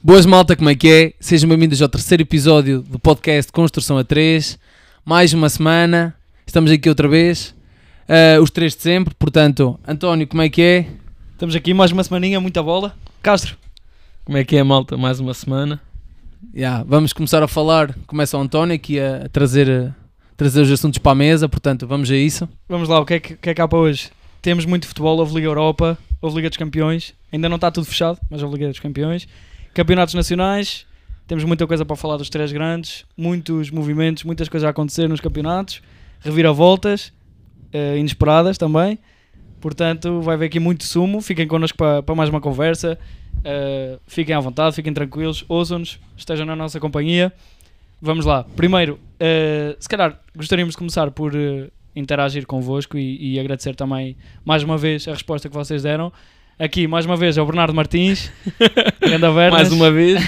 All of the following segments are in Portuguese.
Boas malta, como é que é? Sejam bem-vindos ao terceiro episódio do podcast Construção a 3. Mais uma semana, estamos aqui outra vez, uh, os três de sempre. Portanto, António, como é que é? Estamos aqui mais uma semaninha, muita bola. Castro. Como é que é, malta? Mais uma semana. Yeah, vamos começar a falar. Começa o António aqui a trazer, a trazer os assuntos para a mesa, portanto, vamos a isso. Vamos lá, o que é que, que, é que há para hoje? Temos muito futebol, houve Liga Europa, houve Liga dos Campeões. Ainda não está tudo fechado, mas houve Liga dos Campeões. Campeonatos nacionais, temos muita coisa para falar dos três grandes, muitos movimentos, muitas coisas a acontecer nos campeonatos, reviravoltas, uh, inesperadas também. Portanto, vai haver aqui muito sumo. Fiquem connosco para, para mais uma conversa. Uh, fiquem à vontade, fiquem tranquilos, ouçam-nos, estejam na nossa companhia. Vamos lá. Primeiro, uh, se calhar gostaríamos de começar por uh, interagir convosco e, e, agradecer também mais uma vez a resposta que vocês deram. Aqui, mais uma vez, ao Bernardo Martins, mais uma vez,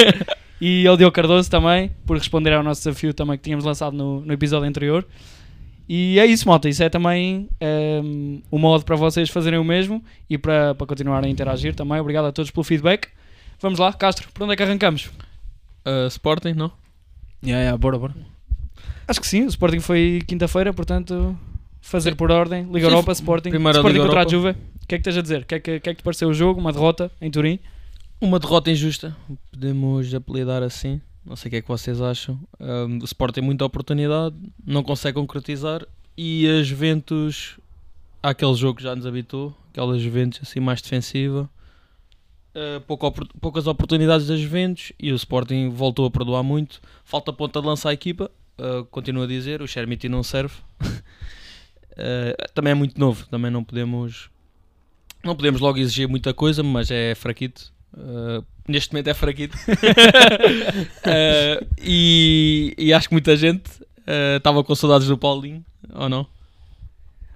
e ao Diogo Cardoso também, por responder ao nosso desafio também que tínhamos lançado no, no episódio anterior. E é isso, malta. Isso é também um, um modo para vocês fazerem o mesmo e para, para continuarem a interagir também. Obrigado a todos pelo feedback. Vamos lá, Castro, por onde é que arrancamos? Uh, Sporting, não? Yeah, yeah, bora, bora. Acho que sim, o Sporting foi quinta-feira, portanto, fazer sim. por ordem. Liga sim, Europa, Sporting. Primeira Sporting Liga contra Europa. a Juve. O que é que tens a dizer? O que é que, que, é que te pareceu o jogo? Uma derrota em Turim? Uma derrota injusta, podemos apelidar assim. Não sei o que é que vocês acham. Um, o Sport tem muita oportunidade, não consegue concretizar e a Juventus, há aquele jogo que já nos habitou, aquela Juventus assim mais defensiva. Uh, pouca, poucas oportunidades das Juventus e o Sporting voltou a perdoar muito. Falta ponta de lança à equipa, uh, continuo a dizer, o Chermiti não serve. uh, também é muito novo, também não podemos não podemos logo exigir muita coisa, mas é fraquito. Uh, neste momento é fraquito. uh, e, e, acho que muita gente estava com saudades do Paulinho, ou não?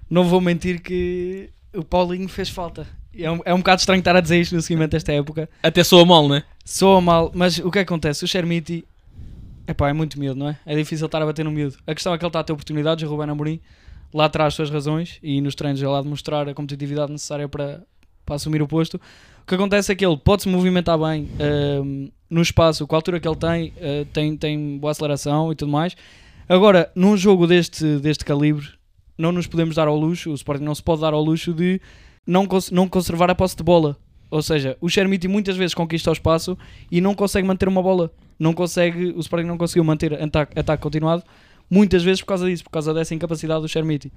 Não vou mentir que o Paulinho fez falta. É um, é um bocado estranho estar a dizer isto no seguimento desta época. Até soa mal, não é? Soa mal, mas o que acontece? O Chermiti epá, é muito miúdo, não é? É difícil estar a bater no miúdo. A questão é que ele está a ter oportunidades, o Ruben Amorim lá traz as suas razões e nos treinos ele há de mostrar a competitividade necessária para, para assumir o posto. O que acontece é que ele pode se movimentar bem uh, no espaço, com a altura que ele tem, uh, tem, tem boa aceleração e tudo mais. Agora, num jogo deste, deste calibre, não nos podemos dar ao luxo, o Sporting não se pode dar ao luxo de não, cons não conservar a posse de bola. Ou seja, o Chermiti muitas vezes conquista o espaço e não consegue manter uma bola. Não consegue, o Sporting não conseguiu manter ataque, ataque continuado muitas vezes por causa disso, por causa dessa incapacidade do Chermiti.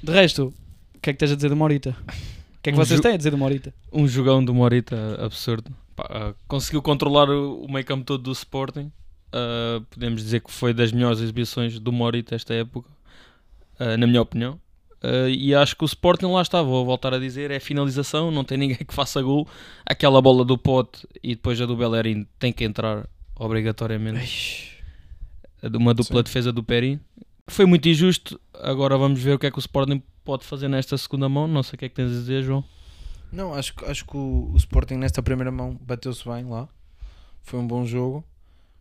De resto, o que é que tens a dizer do Morita? O que é que um vocês têm a dizer do Morita? Um jogão do Morita absurdo. Pá, uh, conseguiu controlar o, meio campo todo do Sporting. Uh, podemos dizer que foi das melhores exibições do Morita esta época, uh, na minha opinião. e acho que o Sporting lá está, vou voltar a dizer, é finalização, não tem ninguém que faça gol. Aquela bola do Pote e depois a do Bellerin tem que entrar obrigatoriamente. Eish uma dupla Sim. defesa do Perin. Foi muito injusto. Agora vamos ver o que é que o Sporting pode fazer nesta segunda mão. Não sei o que é que tens a dizer, João. Não, acho, acho que o, o Sporting nesta primeira mão bateu-se bem lá. Foi um bom jogo.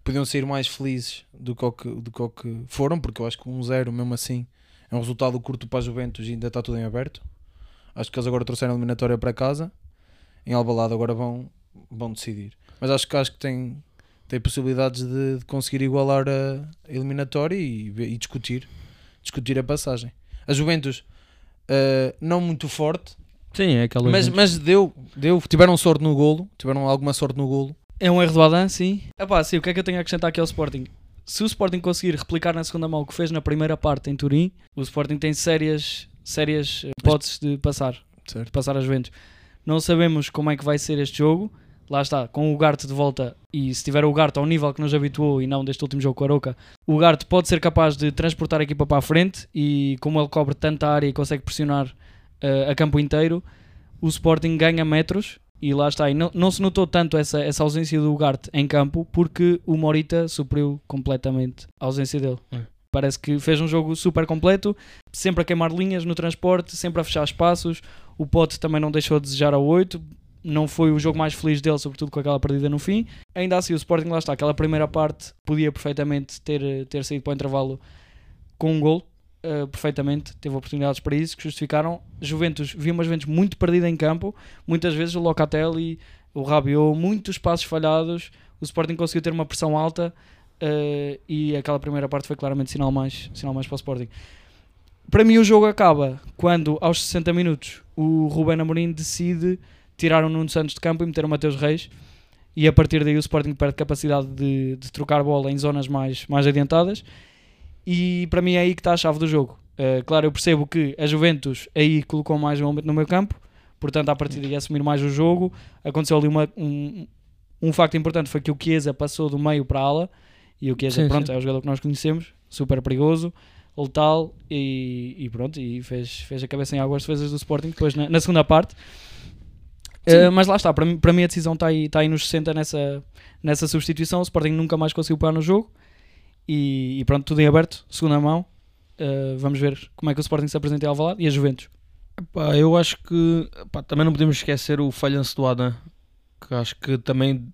Podiam sair mais felizes do que, o que, do que, foram, porque eu acho que um 0 mesmo assim é um resultado curto para a Juventus e ainda está tudo em aberto. Acho que eles agora trouxeram a eliminatória para casa. Em Albalado agora vão, vão decidir. Mas acho que acho que tem, tem possibilidades de, de conseguir igualar a, eliminatória e, e, discutir, discutir a passagem. A Juventus uh, não muito forte, Sim, é aquela mas, mas deu, deu, tiveram sorte no golo, tiveram alguma sorte no golo. É um erro do Adam, sim. Epá, sim. O que é que eu tenho a acrescentar aqui ao Sporting? Se o Sporting conseguir replicar na segunda mão o que fez na primeira parte em Turim, o Sporting tem sérias, sérias hipóteses de passar, certo. de passar a Juventus. Não sabemos como é que vai ser este jogo lá está, com o Garte de volta e se tiver o Garte ao nível que nos habituou e não deste último jogo com a Aroca, o Garte pode ser capaz de transportar a equipa para a frente e como ele cobre tanta área e consegue pressionar uh, a campo inteiro, o Sporting ganha metros e lá está. E não, não se notou tanto essa, essa ausência do Garte em campo porque o Morita supriu completamente a ausência dele. É. Parece que fez um jogo super completo, sempre a queimar linhas no transporte, sempre a fechar espaços. O Pote também não deixou a desejar ao 8, não foi o jogo mais feliz dele, sobretudo com aquela perdida no fim. Ainda assim, o Sporting, lá está, aquela primeira parte podia perfeitamente ter, ter saído para o intervalo com um gol, uh, perfeitamente, teve oportunidades para isso que justificaram. Juventus, vi uma Juventus muito perdida em campo, muitas vezes o Locatelli o Rabiot, muitos passos falhados, o Sporting conseguiu ter uma pressão alta uh, e aquela primeira parte foi claramente sinal mais, sinal mais para o Sporting. Para mim o jogo acaba quando aos 60 minutos o Ruben Amorim decide tirar o Nuno Santos de campo e meter o Mateus Reis e a partir daí o Sporting perde capacidade de, de trocar bola em zonas mais, mais adiantadas e para mim é aí que está a chave do jogo. Uh, claro, eu percebo que a Juventus aí colocou mais um momento no meu campo, portanto, a partir daí assumir mais o jogo. Aconteceu ali uma, um, um facto importante: foi que o Chiesa passou do meio para a ala, e o Chiesa, sim, pronto, sim. é o jogador que nós conhecemos, super perigoso, letal, e, e pronto, e fez, fez a cabeça em água as defesas do Sporting depois na, na segunda parte. Uh, mas lá está, para mim, para mim a decisão está aí, está aí nos 60 nessa, nessa substituição. O Sporting nunca mais conseguiu pegar no jogo. E, e pronto, tudo em aberto, segunda mão. Uh, vamos ver como é que o Sporting se apresenta em Alvalade e a Juventus. Epá, eu acho que epá, também não podemos esquecer o falhanço do Adam, que acho que também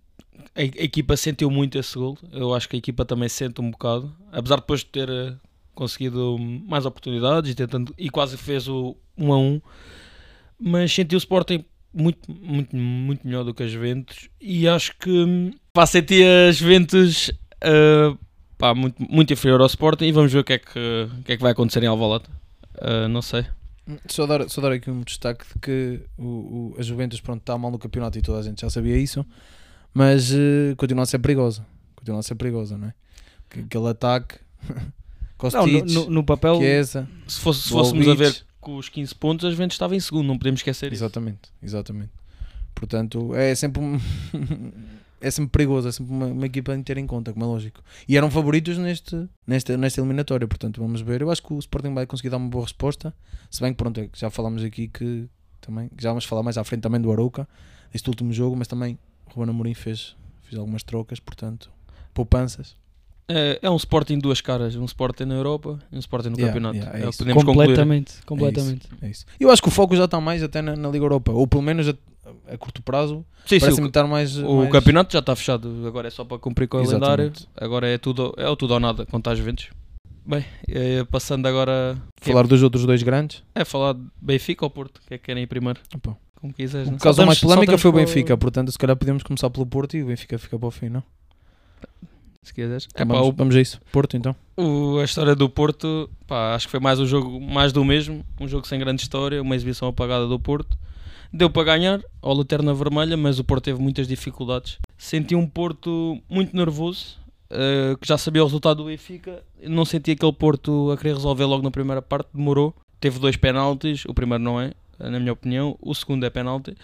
a, a, equipa sentiu muito esse gol. Eu acho que a equipa também sente um bocado, apesar de depois de ter uh, conseguido mais oportunidades e, tentando, e quase fez o 1 a 1, mas sentiu o Sporting muito, muito, muito melhor do que as Juventus e acho que pá, senti as Juventus uh, pá, muito, muito inferior ao Sporting e vamos ver o que é que, o que, é que vai acontecer em Alvalade. Uh, não sei. Só dar, só dar aqui um destaque de que o, o, a Juventus pronto, está mal no campeonato e toda a gente já sabia isso, mas uh, continua a ser perigosa. Continua a ser perigosa, não é? Aquele ataque. Kostic, não, no, no, papel, Chiesa, se, fosse, se fôssemos a ver com os 15 pontos, a Juventus estava em segundo, não podemos esquecer exatamente, isso. Exatamente, exatamente. Portanto, é sempre um é sempre perigoso, é sempre uma, uma equipa a ter em conta, como é lógico. E eram favoritos neste, nesta, nesta eliminatória, portanto vamos ver. Eu acho que o Sporting vai conseguir dar uma boa resposta, se bem que pronto, é já falámos aqui que também, já vamos falar mais à frente também do Arouca, este último jogo, mas também o Ruben Amorim fez, fez algumas trocas, portanto, poupanças. É, é um Sporting de duas caras, um Sporting na Europa e um Sporting no yeah, campeonato. Yeah, é é podemos completamente, concluir. completamente. É isso, é isso, Eu acho que o foco já está mais até na, na Liga Europa, ou pelo menos a, a curto prazo. Sim, sim, o, estar mais, o mais... campeonato já está fechado, agora é só para cumprir com o calendário. Agora é tudo, é o tudo ou nada quanto às Juventus. Bem, é, passando agora. Falar dos outros dois grandes? É falar de Benfica ou Porto, que é que querem ir primeiro? Opa. Como quiseres. O caso mais polémica foi o Benfica, portanto, se calhar podemos começar pelo Porto e o Benfica fica para o fim, não? Se quiseres. Então, vamos, vamos a isso. Porto então. O, a história do Porto, pá, acho que foi mais um jogo mais do mesmo, um jogo sem grande história, uma exibição apagada do Porto. Deu para ganhar ao Lanterna Vermelha, mas o Porto teve muitas dificuldades. Senti um Porto muito nervoso, uh, que já sabia o resultado do Benfica. Não senti aquele Porto a querer resolver logo na primeira parte, demorou. Teve dois penaltis, o primeiro não é, na minha opinião, o segundo é penalti.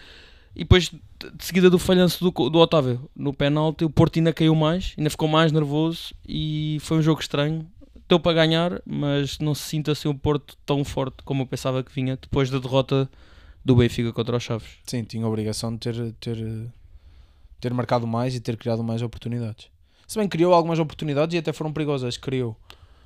E depois, de seguida do falhanço do, do Otávio no penalti, o Porto ainda caiu mais, ainda ficou mais nervoso e foi um jogo estranho. Deu para ganhar, mas não se sinta assim o Porto tão forte como eu pensava que vinha depois da derrota do Benfica contra os Chaves. Sim, tinha a obrigação de ter, ter, ter marcado mais e ter criado mais oportunidades. Se bem criou algumas oportunidades e até foram perigosas, criou.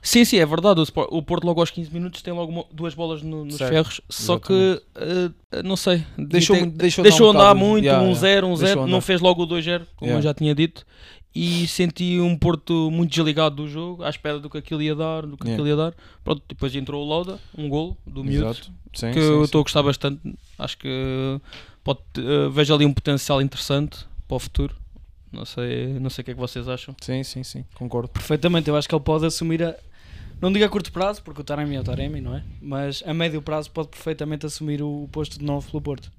Sim, sim, é verdade. O Porto logo aos 15 minutos tem logo duas bolas no, nos certo, ferros, só que uh, não sei, deixou, deixou, deixou andar, um muito, yeah, um 0, um 0, não fez logo o 2-0, como yeah. eu já tinha dito, e senti um Porto muito desligado do jogo, à espera do que aquilo ia dar, do que yeah. aquilo ia dar. Pronto, depois entrou o Lauda, um gol do miúdo, sim, que sim, eu estou a gostar bastante. Acho que pode, uh, vejo ali um potencial interessante para o futuro. Não sei, não sei o que é que vocês acham. Sim, sim, sim, concordo. Perfeitamente, eu acho que ele pode assumir a, não digo a curto prazo, porque o Taremi é o Taremi, não é? Mas a médio prazo pode perfeitamente assumir o posto de novo pelo Porto.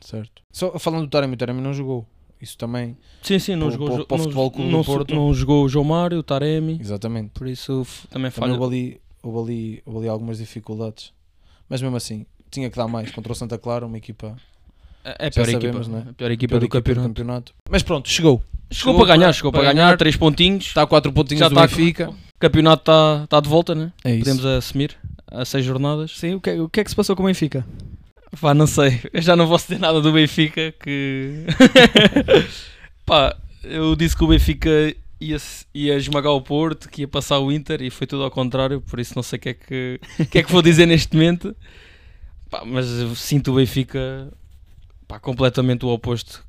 Certo. Só falando do Taremi, o Taremi não jogou. Isso também. Sim, sim, não jogou o futebol clube não, do Porto. Não jogou o João Mário, o Taremi. Exatamente. Por isso também falha. Também houve ali, houve, ali, houve ali algumas dificuldades. Mas mesmo assim, tinha que dar mais contra o Santa Clara, uma equipa. É a pior, sabemos, equipa, é? a pior equipa, pior do, equipa campeonato. do, campeonato. Mas pronto, chegou. Chegou, para ganhar, chegou para, ganhar, ganhar, 3 pontinhos. Está a 4 pontinhos já do tá Benfica. O campeonato está tá de volta, né? É Podemos assumir a 6 jornadas. Sim, o que, é, o que é que se passou com o Benfica? Pá, não sei. Eu já não vou dizer nada do Benfica que. Pá, eu disse que o Benfica ia, ia esmagar o Porto, que ia passar o Inter e foi tudo ao contrário, por isso não sei o que é que, que, é que vou dizer neste momento. Pá, mas sinto o Benfica pá, completamente o oposto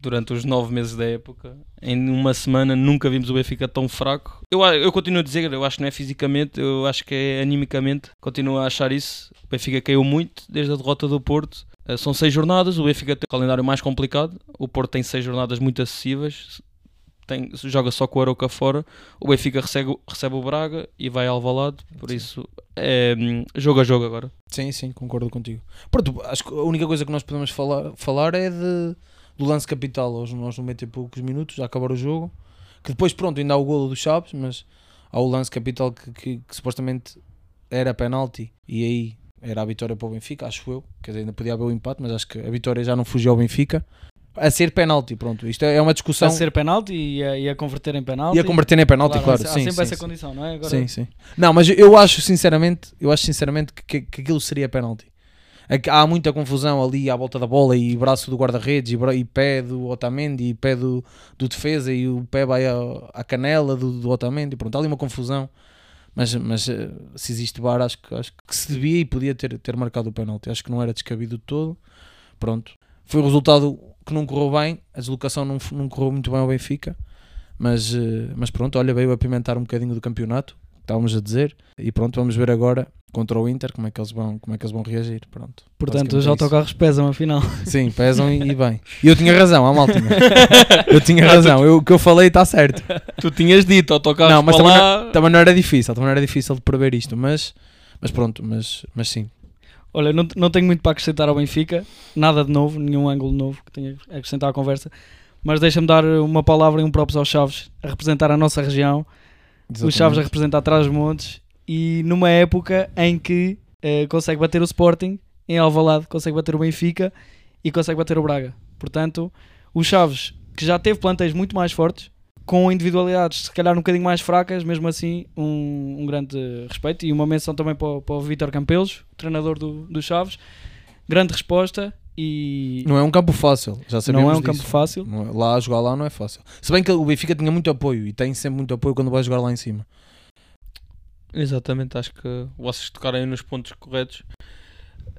durante os nove meses da época. Em uma semana nunca vimos o Benfica tão fraco. Eu, eu continuo a dizer, eu acho que não é fisicamente, eu acho que é animicamente. Continuo a achar isso. O Benfica caiu muito desde a derrota do Porto. Uh, são seis jornadas, o Benfica tem um calendário mais complicado, o Porto tem seis jornadas muito acessíveis, tem, joga só com o Aroca fora, o Benfica recebe, recebe o Braga e vai ao Valado, por sim. isso é hum, jogo a jogo agora. Sim, sim, concordo contigo. Pronto, acho que a única coisa que nós podemos falar, falar é de, do lance capital aos, aos 90 e poucos minutos, já acabar o jogo, que depois pronto, ainda há o golo do Chaves, mas há o lance capital que, que, que supostamente era penalti e aí era a vitória para o Benfica, acho eu, quer dizer, ainda podia haver o empate, mas acho que a vitória já não fugiu ao Benfica a ser penalti, pronto. Isto é uma discussão. A ser penalti e a, e a converter em penalti. E a converter em penalti, claro. claro. Há sim, sempre sim, essa sim. condição, não é? Agora... Sim, sim. Não, mas eu acho sinceramente, eu acho sinceramente que, que aquilo seria penalti. Há muita confusão ali à volta da bola e braço do guarda-redes e, e, pé do Otamendi e pé do, do defesa e o pé vai à, canela do, do Otamendi. Pronto, há ali uma confusão. Mas, mas eh, se existe bar, acho que, acho que se devia e podia ter, ter marcado o penalti. Acho que não era descabido de todo. Pronto. Foi o resultado que não correu bem, a deslocação não, não correu muito bem ao Benfica, mas, eh, mas pronto, olha, veio apimentar um bocadinho do campeonato, estávamos a dizer, e pronto, vamos ver agora contra o Inter como é que eles vão, como é que eles vão reagir. Pronto. Portanto, os é autocarros pesam afinal. Sim, pesam e, e bem. E eu tinha razão, a malta. Eu tinha razão, eu, o que eu falei está certo. Tu tinhas dito autocarros Não, mas também, lá... não, também não era difícil, também não era difícil de prever isto, mas, mas pronto, mas, mas sim, Olha, não, não tenho muito para acrescentar ao Benfica, nada de novo, nenhum ângulo novo que tenha a acrescentar à conversa, mas deixa-me dar uma palavra e um próprio aos Chaves, a representar a nossa região, Exatamente. os Chaves a representar Trás-os-Montes, e numa época em que uh, consegue bater o Sporting, em Alvalade consegue bater o Benfica e consegue bater o Braga. Portanto, os Chaves, que já teve plantéis muito mais fortes, com individualidades se calhar um bocadinho mais fracas, mesmo assim um, um grande respeito e uma menção também para, o, para o Vítor Campelos, treinador do, do Chaves. Grande resposta e... Não é um campo fácil, já sabemos Não é um disso. campo fácil. É, lá, jogar lá não é fácil. Se bem que o Benfica tinha muito apoio e tem sempre muito apoio quando vai jogar lá em cima. Exatamente, acho que vocês tocarem nos pontos corretos.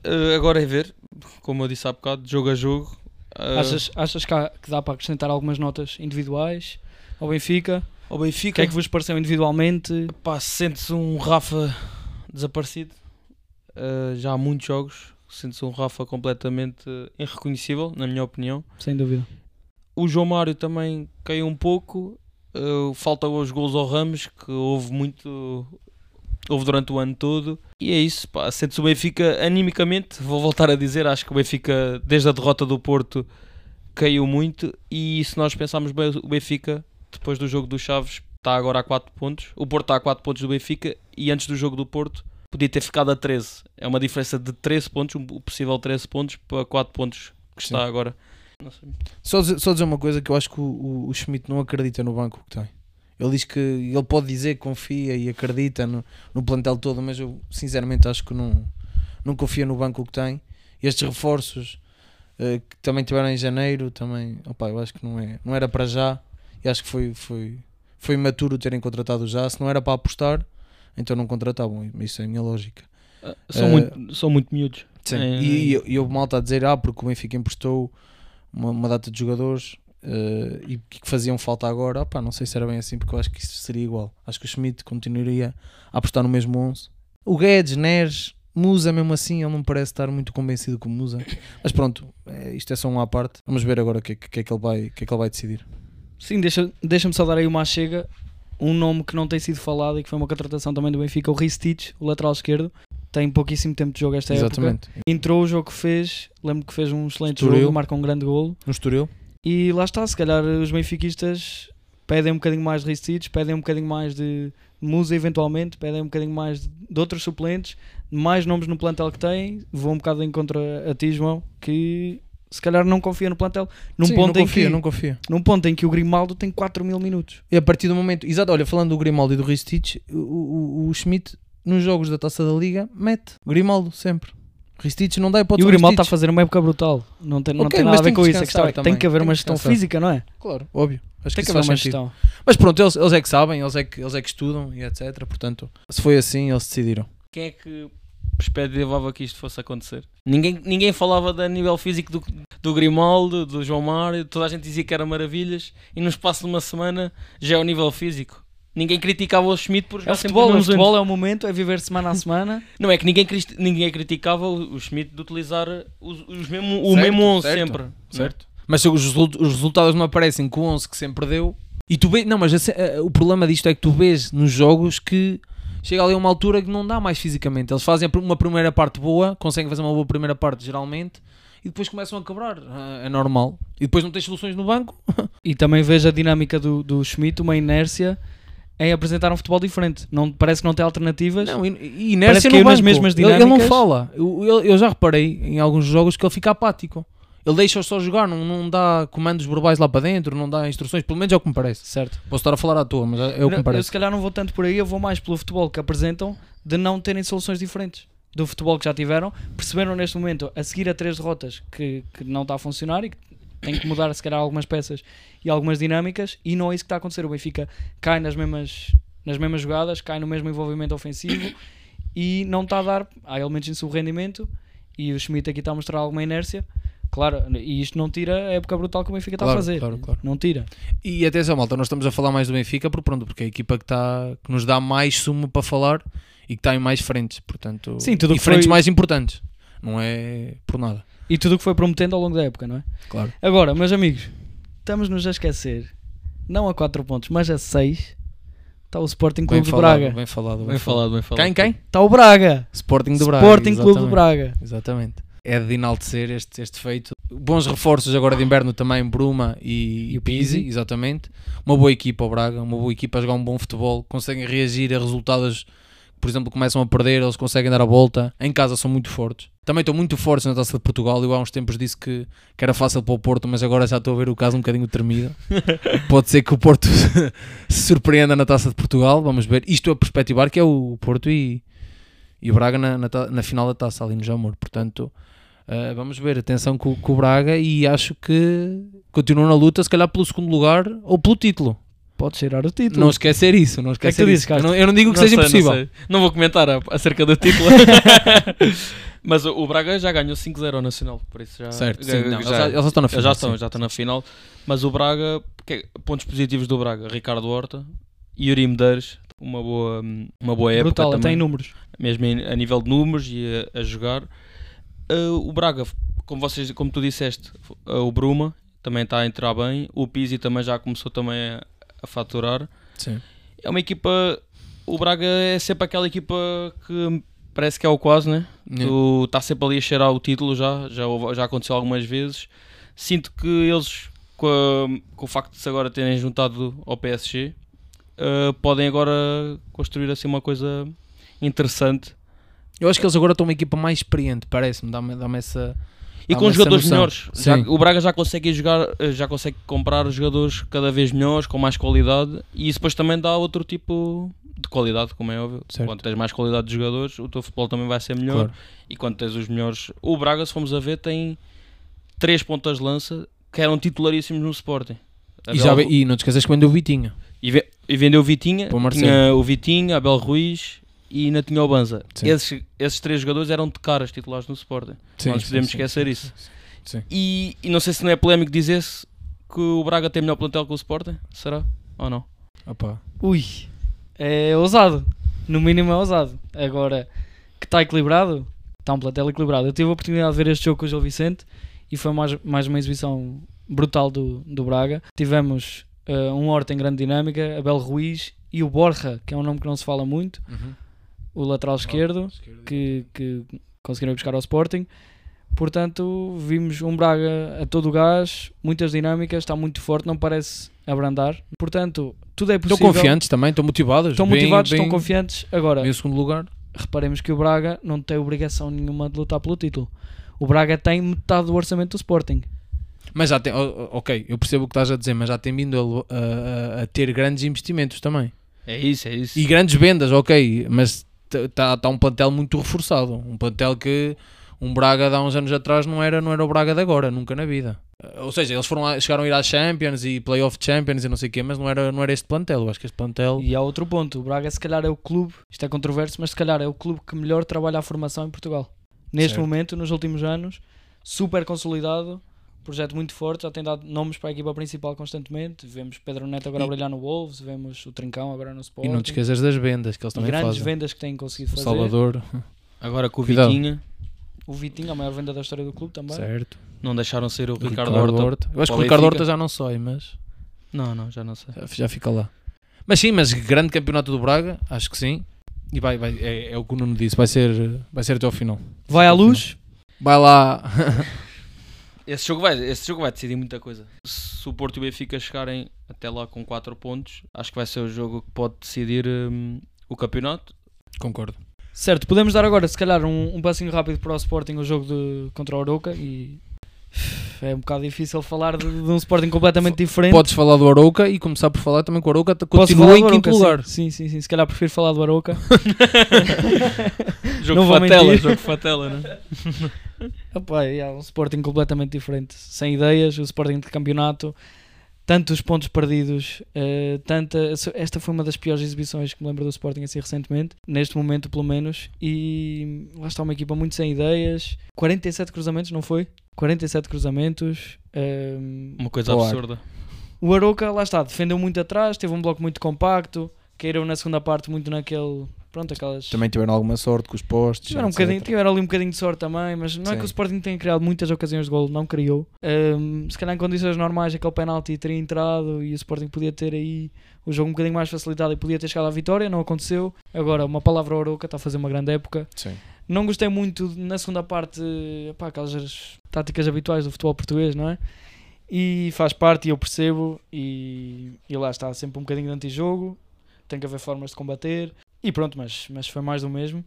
Uh, agora é ver, como eu disse há bocado, jogo a jogo. Uh... Achas, achas que, há, que dá para acrescentar algumas notas individuais? ao Benfica. Ao Benfica. O que é que vos pareceu individualmente? Pá, sente-se um Rafa desaparecido. Uh, já há muitos jogos. Sente-se um Rafa completamente irreconhecível, na minha opinião. Sem dúvida. O João Mário também caiu um pouco. Uh, falta os gols ao Ramos, que houve muito. Houve durante o ano todo. E é isso, pá. Sente-se o Benfica animicamente. Vou voltar a dizer, acho que o Benfica, desde a derrota do Porto, caiu muito. E se nós pensarmos bem, o Benfica depois do jogo do Chaves, está agora a 4 pontos. O Porto está a 4 pontos do Benfica e antes do jogo do Porto podia ter ficado a 13. É uma diferença de 13 pontos, o possível 13 pontos para 4 pontos que está Sim. agora. Só dizer, só dizer uma coisa que eu acho que o, o, o Schmidt não acredita no banco que tem. Ele diz que ele pode dizer que confia e acredita no, no plantel todo, mas eu sinceramente acho que não, não confia no banco que tem. E estes reforços uh, que também tiveram em janeiro, também, opa, eu acho que não, é, não era para já e acho que foi, foi, foi maturo terem contratado já. Se não era para apostar, então não contratavam. Isso é a minha lógica. Uh, são, uh, muito, são muito miúdos. Sim. É... E, e, e o malta a dizer, ah, porque o Benfica emprestou uma, uma data de jogadores uh, e que faziam falta agora. Opa, não sei se era bem assim, porque eu acho que isso seria igual. Acho que o Schmidt continuaria a apostar no mesmo 11. O Guedes, Neres, Musa, mesmo assim, ele não parece estar muito convencido com Musa. Mas pronto, é, isto é só uma à parte. Vamos ver agora o que, que, é que, ele, vai, que é que ele vai decidir. Sim, deixa-me deixa só dar aí uma chega. Um nome que não tem sido falado e que foi uma contratação também do Benfica, o Ristich, o lateral esquerdo. Tem pouquíssimo tempo de jogo esta Exatamente. época. Entrou o jogo que fez, lembro que fez um excelente Estoril. jogo, marca um grande golo. No Estoril. E lá está, se calhar os benfiquistas pedem um bocadinho mais de Ristich, pedem um bocadinho mais de Musa eventualmente, pedem um bocadinho mais de outros suplentes, mais nomes no plantel que têm, vão um bocado em contra a ti, João, que se calhar não confia no plantel. Num Sim, ponto não em confia, que, não confia. Num ponto em que o Grimaldo tem 4 mil minutos. E a partir do momento, exato, olha, falando do Grimaldo e do Ristich, o, o, o Schmidt nos jogos da Taça da Liga mete Grimaldo sempre. Ristich não dá hipótese. E o Grimaldo está a fazer uma época brutal. Não tem, não okay, tem nada a ver com isso. É tem que haver uma gestão física, não é? Claro, óbvio. Acho tem que, que haver uma gestão. Mas pronto, eles, eles é que sabem, eles é que, eles é que estudam e etc. Portanto, se foi assim, eles decidiram. Quem é que perspectivava que isto fosse acontecer. Ninguém, ninguém falava da nível físico do, do Grimaldo, do João Mário, toda a gente dizia que era maravilhas e no espaço de uma semana já é o nível físico. Ninguém criticava o Schmidt por É jogar o sempre futebol, os o mesmos futebol é o momento, é viver semana a semana. Não é que ninguém, ninguém criticava o, o Schmidt de utilizar os, os mesmo, o Certo, mesmo 11 certo, sempre. Certo. Mas se os, os resultados não aparecem com o 11 que sempre deu. E tu vês, não, mas a ce- a- o problema disto é que tu vês nos jogos que chega ali a uma altura que não dá mais fisicamente. Eles fazem uma primeira parte boa, conseguem fazer uma boa primeira parte geralmente, e depois começam a quebrar. Ah, É normal. E depois não tens soluções no banco. E também vejo a dinâmica do, do Schmidt, uma inércia em apresentar um futebol diferente. Não, parece que não tem alternativas. Não, e, e Parece que eu nas mesmas Ele- ele, não dinâmicas- fala. Eu, eu- eu já reparei em alguns jogos que ele fica apático. Ele deixa-os só jogar, não, não dá comandos verbais lá para dentro, não dá instruções, pelo menos é o que me parece. Certo. Posso estar a falar à toa, mas é, é o que Eu, me eu parece. se calhar não vou tanto por aí, eu vou mais pelo futebol que apresentam de não terem soluções diferentes do futebol que já tiveram. Perceberam neste momento, a seguir a três derrotas, que, que não está a funcionar e que tem que mudar se calhar algumas peças e algumas dinâmicas e não é isso que está a acontecer. O Benfica cai nas mesmas, nas mesmas jogadas, cai no mesmo envolvimento ofensivo e não está a dar, há elementos em sub-rendimento e o Schmidt aqui está a mostrar alguma inércia. Claro, e isto não tira a época brutal que o Benfica está Claro, a fazer. claro, claro. Não tira. E atenção, malta, nós estamos a falar mais do Benfica por pronto, porque é a equipa que, tá, que nos dá mais sumo para falar e que está em mais frentes, portanto, Sim, tudo e frentes foi- mais importantes, não é por nada. E tudo o que foi prometendo ao longo da época, não é? Claro. Agora, meus amigos, estamos-nos a esquecer, não a 4 pontos, mas a 6, está o Sporting Clube de Braga. bem falado, bem, Bem falado. falado, bem falado. Quem, quem? Está o Braga. Sporting de Braga. Sporting Clube de. Braga. Exatamente. É de enaltecer este, este feito. Bons reforços agora de inverno também, Bruma e, E o Pizzi, Pizzi. exatamente. Uma boa equipa, o Braga, uma boa equipa a jogar um bom futebol, conseguem reagir a resultados por exemplo, começam a perder, eles conseguem dar a volta. Em casa são muito fortes. Também estão muito fortes na taça de Portugal. Eu há uns tempos disse que, que era fácil para o Porto, mas agora já estou a ver o caso um bocadinho tremido. Pode ser que o Porto se surpreenda na taça de Portugal. Vamos ver. Isto a perspectivar que é o Porto e, e o Braga na, na, na final da taça ali no Jamor. Portanto, uh, vamos ver. Atenção com, com o Braga e acho que continuam na luta, se calhar pelo segundo lugar ou pelo título. Pode cheirar o título. Não esquecer isso. Não é que esquecer tu isso. dizes, eu, não, eu não digo que Não seja sei, impossível. Não. Não vou comentar a- acerca do título. Mas o, Braga já ganhou 5-0 ao Nacional, por isso já. Certo, já- sim, já, já, eles já estão na final. já estão, sim. já estão na final. Mas o Braga, que- pontos positivos do Braga: Ricardo Horta, Yuri Medeiros, uma boa, uma boa época. Brutal, até também, em números. mesmo a nível de números e a, a jogar. Uh, o Braga, como, vocês, como tu disseste, uh, o Bruma também está a entrar bem. O Pizzi também já começou também a, a faturar. Sim. É uma equipa. O Braga é sempre aquela equipa que parece que é o quase, né? Está sempre ali a cheirar o título já, já, já aconteceu algumas vezes. Sinto que eles, com, a- com o facto de se agora terem juntado ao PSG, uh, podem agora construir assim uma coisa interessante. Eu acho que eles agora estão uma equipa mais experiente, parece-me. Dá-me dá essa. E com jogadores noção. melhores. Já- o Braga já consegue jogar, eh, já consegue comprar jogadores cada vez melhores, com mais qualidade, e isso depois também dá outro tipo de qualidade, como é óbvio. Certo. Quando tens mais qualidade de jogadores, o teu futebol também vai ser melhor. Claro. E quando tens os melhores. O Braga, se formos a ver, tem três pontas de lança que eram titularíssimos no Sporting. E, já, e não te esqueças que vendeu o Vitinha. e, ve- e vendeu o Vitinha, tinha o Vitinha, Abel Ruiz e ainda tinha o Banza. Sim. Esses, esses três jogadores eram de caras titulares no Sporting. não nos podemos esquecer isso. Sim. E, e não sei se não é polémico dizer-se que o Braga tem melhor plantel que o Sporting. Será? Ou não? Opa. Ui, é ousado. No mínimo é ousado. Agora, que está equilibrado, está um plantel equilibrado. Eu tive a oportunidade de ver este jogo com o Gil Vicente e foi mais, mais uma exibição brutal do, do Braga. Tivemos eh, um Horta em grande dinâmica, Abel Ruiz e o Borja, que é um nome que não se fala muito, o lateral esquerdo, que, que conseguiram ir buscar ao Sporting. Portanto, vimos um Braga a todo o gás, muitas dinâmicas, está muito forte, não parece abrandar. Portanto, tudo é Estão possível. confiantes também, estão motivados. Estão bem- motivados, bem- estão confiantes. Agora, em segundo lugar. reparemos que o Braga não tem obrigação nenhuma de lutar pelo título. O Braga tem metade do orçamento do Sporting. Mas já tem, o- o- ok, eu percebo o que estás a dizer, mas já tem vindo a, a- a ter grandes investimentos também. É isso, é isso. E grandes vendas, ok, mas está tá um plantel muito reforçado. Um plantel que um Braga de há uns anos atrás não era, não era o Braga de agora, nunca na vida. Uh, Ou seja, eles foram lá- chegaram a ir à Champions e Playoff Champions e não sei o quê, mas não era, não era este plantel. Eu acho que este plantel. E há outro ponto: o Braga, se calhar, é o clube, isto é controverso, mas se calhar é o clube que melhor trabalha a formação em Portugal. Neste Certo. momento, nos últimos anos, super consolidado, projeto muito forte, já tem dado nomes para a equipa principal constantemente. Vemos Pedro Neto agora E- a brilhar no Wolves, vemos o Trincão agora no E Sporting. não te esqueças das vendas que eles E também grandes fazem. vendas que têm conseguido O fazer. Salvador, Agora com o Cuidado. Vitinha, O Vitinho, a maior venda da história do clube também. certo. não deixaram ser o O Ricardo, Horta. Eu acho que o Ricardo. Horta já não sai, mas Não, não, já não sei. já, já fica lá. Mas sim, mas grande campeonato do Braga, acho que sim. E vai, vai, é, é o que o Nuno disse, vai ser, vai ser até ao final. Vai à luz, Vai lá. Esse jogo, vai, esse jogo vai decidir muita coisa. Se o Porto e o Benfica chegarem até lá com 4 pontos, acho que vai ser o jogo que pode decidir hum, o campeonato. Concordo. Certo, podemos dar agora, se calhar, um, um passinho rápido para o Sporting, o jogo de, contra o Oroca. E é um bocado difícil falar de, de um Sporting completamente diferente. Podes falar do Arouca e começar por falar também que o Arouca continua em quinto lugar. Sim, sim, sim, sim. Se calhar prefiro falar do Arouca. Jogo Não fatela, jogo fatela, né? Opa, é um Sporting completamente diferente, sem ideias, o Sporting de campeonato, tantos pontos perdidos, eh, tanta, esta foi uma das piores exibições que me lembro do Sporting assim recentemente, neste momento pelo menos, e lá está uma equipa muito sem ideias, 47 cruzamentos, não foi? 47 cruzamentos, ehm, Uma coisa Claro. absurda. o Aroca, lá está, defendeu muito atrás, teve um bloco muito compacto, caíram na segunda parte muito naquele, pronto, aquelas... Também tiveram alguma sorte com os postes. Tiveram, um bocadinho, tiveram ali um bocadinho de sorte também, mas não é Sim. que o Sporting tenha criado muitas ocasiões de golo, não criou. Ahm, se calhar em condições normais aquele penalti teria entrado e o Sporting podia ter aí o jogo um bocadinho mais facilitado e podia ter chegado à vitória, não aconteceu. Agora, uma palavra Oroca, está a fazer uma grande época. Sim. Não gostei muito na segunda parte, pá, aquelas táticas habituais do futebol português, não é? E faz parte, e eu percebo, e, e lá está, sempre um bocadinho de antijogo, tem que haver formas de combater, e pronto, mas, mas foi mais do mesmo.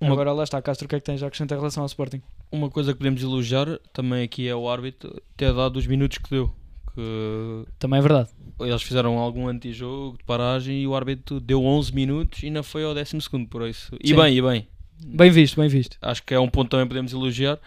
Uma- Agora lá está, Castro, o que é que tens a acrescentar em relação ao Sporting? Uma coisa que podemos elogiar também aqui é o árbitro ter dado os minutos que deu. Que Também é verdade. eles fizeram algum antijogo de paragem e o árbitro deu 11 minutos e ainda foi ao 12 segundo por isso. E Sim. bem, e bem. Bem visto, bem visto. Acho que é um ponto que também podemos elogiar.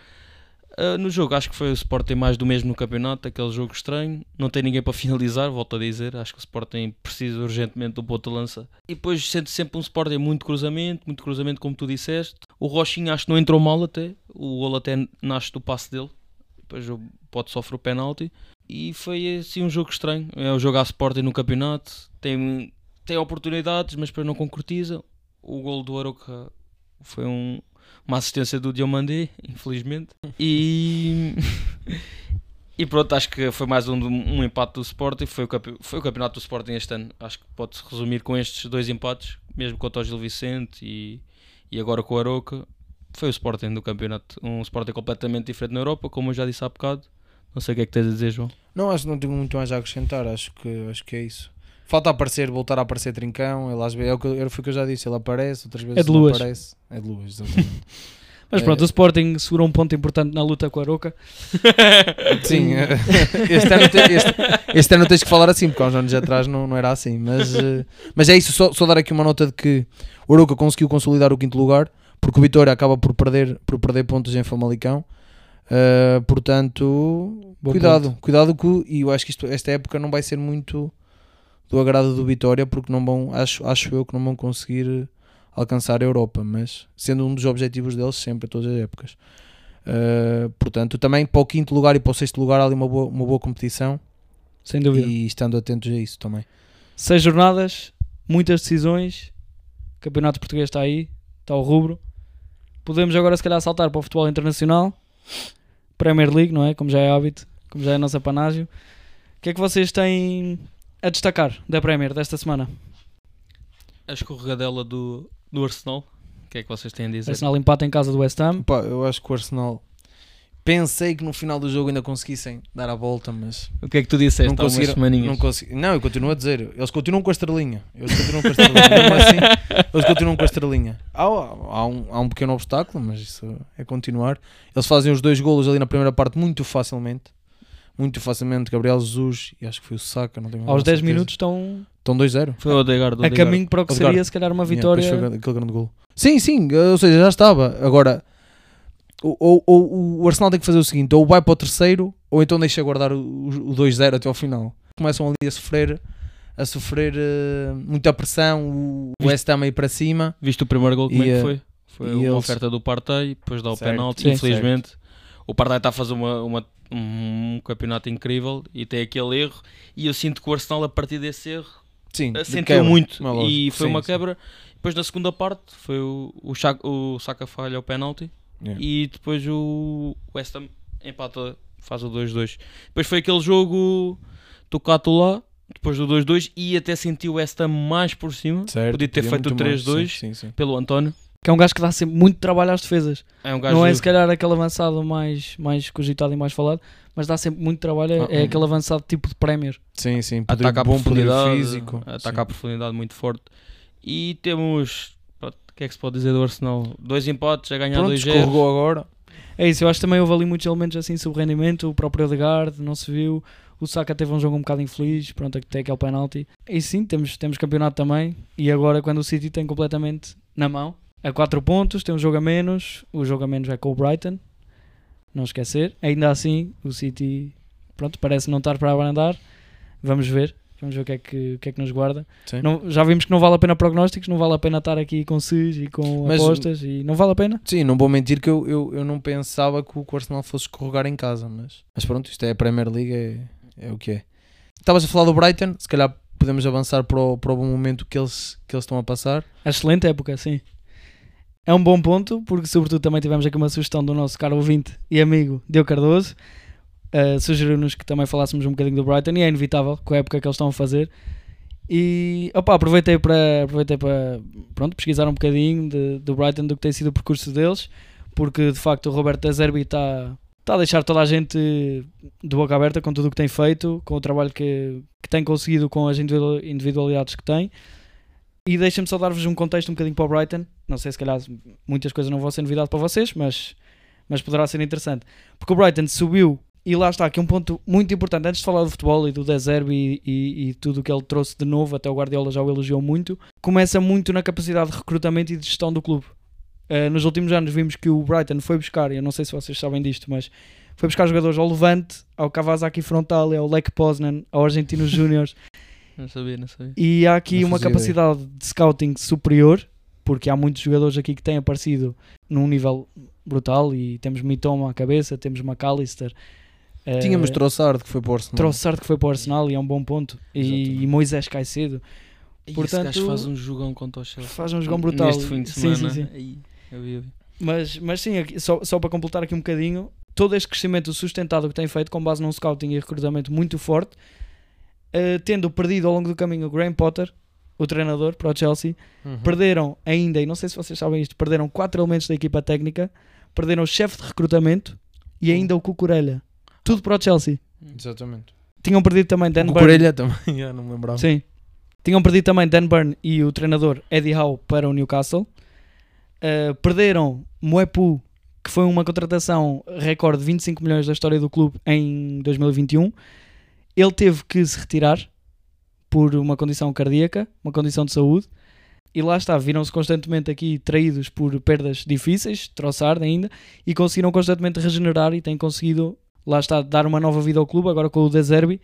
Ah, no jogo, acho que foi o Sporting mais do mesmo no campeonato, aquele jogo estranho. Não tem ninguém para finalizar, volto a dizer. Acho que o Sporting precisa urgentemente do ponto de lança. E depois sente sempre um Sporting muito cruzamento, muito cruzamento, como tu disseste. O Rochinha acho que não entrou mal até. O gol até nasce do passe dele. Depois o pode sofrer o penalti. E foi assim um jogo estranho. É um jogo à Sporting no campeonato. Tem, tem oportunidades, mas depois não concretiza. O gol do Aroca foi um, uma assistência do Diomandé, infelizmente. E, e pronto, acho que foi mais um, um empate do Sporting. Foi o, foi o campeonato do Sporting este ano. Acho que pode-se resumir com estes dois empates, mesmo contra o Gil Vicente e, e agora com o Aroca. Foi o Sporting do campeonato. Um Sporting completamente diferente na Europa, como eu já disse há bocado. Não sei o que é que tens a dizer, João. Não, acho que não tenho muito mais a acrescentar. Acho que, acho que é isso. Falta aparecer, voltar a aparecer Trincão. Ele às vezes, é o que, eu- foi o que eu já disse. Ele aparece, outras vezes É de não luas. aparece. É de luas, exatamente. Mas É. pronto, o Sporting segurou um ponto importante na luta com a Aroca. Sim, este ano, te- este, este ano tens que falar assim, porque há uns anos atrás não, não era assim. Mas, eh, mas é isso, só, só dar aqui uma nota de que o Arouca conseguiu consolidar o quinto lugar, porque o Vitória acaba por perder, por perder pontos em Famalicão. Eh, portanto, Bom cuidado, cuidado que e eu acho que isto, esta época não vai ser muito do agrado do Vitória, porque não vão, acho, acho eu que não vão conseguir alcançar a Europa, mas sendo um dos objetivos deles sempre, a todas as épocas. Uh, portanto, também para o quinto lugar e para o sexto lugar há ali uma boa, uma boa competição Sem dúvida. e estando atentos a isso também. Seis jornadas, muitas decisões. O Campeonato Português está aí, está o rubro. Podemos agora, se calhar, saltar para o futebol internacional. Premier League, não é? Como já é hábito, como já é a nossa panágio. O que é que vocês têm a destacar da Premier desta semana? A escorregadela do, do Arsenal. O que é que vocês têm a dizer? Arsenal empate em casa do West Ham. Pá, eu acho que o Arsenal pensei que no final do jogo ainda conseguissem dar a volta, mas O que é que tu disseste não conseguiram. semaninhas? Não, consegui, não, eu continuo a dizer, eles continuam com a estrelinha. Eles continuam com a estrelinha. Assim, eles continuam com a estrelinha. Há, há, um, há um pequeno obstáculo, mas isso é continuar. Eles fazem os dois golos ali na primeira parte muito facilmente. Muito facilmente. Gabriel Jesus e acho que foi o Saka. Não tenho Aos menor 10 certeza. minutos estão Estão 2-0. Foi o Odegaard. a caminho para o que Odegaard. seria, se calhar, uma Yeah, vitória. depois foi aquele grande gol. Sim, sim, ou seja, já estava. Agora, o, o, o, o Arsenal tem que fazer o seguinte: ou vai para o terceiro, ou então deixa guardar o, o 2-0 até ao final. Começam ali a sofrer, a sofrer eh, muita pressão, o Viste- West Ham aí para cima. Viste o primeiro gol como E, é eh, que foi? Foi e uma eles- oferta do Partey, depois dá o Certo. penalti. Sim, Infelizmente, o Partey está a fazer uma, uma, um campeonato incrível e tem aquele erro. E eu sinto que o Arsenal, a partir desse erro, Sim, sentiu quebra, muito é e foi Sim, uma sim. quebra. Depois na segunda parte foi o, o, o Saka falha o penalti Yeah. e depois o West Ham empata, faz o 2-2. Depois foi aquele jogo tocato lá, depois do 2-2 e até senti o West Ham mais por cima. Certo, Podia ter podia feito o muito mais, 3-2 Sim, sim, sim. pelo António. Que é um gajo que dá sempre muito trabalho às defesas. É um gajo não é se calhar aquele avançado mais, mais cogitado e mais falado, mas dá sempre muito trabalho. É, Ah, é hum. aquele avançado tipo de Premier. Sim, sim. Poder, ataca a bom poder profundidade, físico. ataca sim. a profundidade muito forte. E temos, pronto, o que é que se pode dizer do Arsenal? Dois empates, a ganhar Pronto, 2 0 escorregou agora. É isso, eu acho que também houve ali muitos elementos assim sobre rendimento. O próprio Odegaard não se viu. O Saka teve um jogo um bocado infeliz. Pronto, tem aquele penalti. E sim, temos, temos campeonato também. E agora, quando o City tem completamente na mão, a 4 pontos, tem um jogo a menos. O jogo a menos é com o Brighton. Não esquecer. Ainda assim, o City pronto, parece não estar para abrandar. Vamos ver. Vamos ver o que é que, que, é que nos guarda. Não- já vimos que não vale a pena prognósticos, não vale a pena estar aqui com SIS e com Mas- apostas. E não vale a pena. Sim, não vou mentir que eu, eu, eu não pensava que o Arsenal fosse escorregar em casa, mas, mas pronto, isto é a Premier League, é, é o que é. Estavas a falar do Brighton, se calhar podemos avançar para o, para o bom momento que eles, que eles estão a passar. Excelente época, sim. É um bom ponto, porque sobretudo também tivemos aqui uma sugestão do nosso caro ouvinte e amigo Diogo Cardoso. Uh, Sugeriu-nos que também falássemos um bocadinho do Brighton e é inevitável com a época que eles estão a fazer. E opa, aproveitei para aproveitei para pronto, pesquisar um bocadinho de, do Brighton, do que tem sido o percurso deles, porque de facto o Roberto De Zerbi está está a deixar toda a gente de boca aberta com tudo o que tem feito, com o trabalho que, que tem conseguido com as individual- individualidades que tem. E deixem-me só dar-vos um contexto um bocadinho para o Brighton. Não sei se calhar muitas coisas não vão ser novidade para vocês, mas, mas poderá ser interessante. Porque o Brighton subiu, e lá está aqui um ponto muito importante. Antes de falar do futebol e do De Zerbi e, e, tudo o que ele trouxe de novo, até o Guardiola já o elogiou muito, começa muito na capacidade de recrutamento e de gestão do clube. Uh, nos últimos anos vimos que o Brighton foi buscar, eu não sei se vocês sabem disto, mas foi buscar jogadores ao Levante, ao Kawasaki Frontale, ao Lech Poznan, ao Argentinos Júniors, Não sabia, não sabia. e há aqui Não uma capacidade de scouting superior, porque há muitos jogadores aqui que têm aparecido num nível brutal e temos Mitoma à cabeça, temos McAllister. eh, Tínhamos Trossard que foi para o Arsenal. Trossard que foi para o Arsenal e é um bom ponto. E, e Moisés Caicedo E Portanto, esse gajo faz um jogão contra o Chelsea. faz um jogão brutal. Neste fim de Sim, semana. sim, sim. Aí, eu vi, eu vi. Mas, mas sim, aqui- só, só para completar aqui um bocadinho, todo este crescimento sustentado que tem feito com base num scouting e recrutamento muito forte, eh, tendo perdido ao longo do caminho o Graham Potter, o treinador para o Chelsea, Uhum. perderam ainda, e não sei se vocês sabem isto, perderam quatro elementos da equipa técnica, perderam o chefe de recrutamento e ainda o Cucurella. Tudo para o Chelsea. Exatamente. Tinham perdido também Dan o Burn. Corelha também, já não me lembrava. Sim. Tinham perdido também Dan Burn e o treinador Eddie Howe para o Newcastle. Uh, perderam Moepu, que foi uma contratação recorde de 25 milhões da história do clube em 2021. Ele teve que se retirar por uma condição cardíaca, uma condição de saúde. E lá está, viram-se constantemente aqui traídos por perdas difíceis, Trossard ainda, e conseguiram constantemente regenerar e têm conseguido, lá está, dar uma nova vida ao clube, agora com o De Zerbi.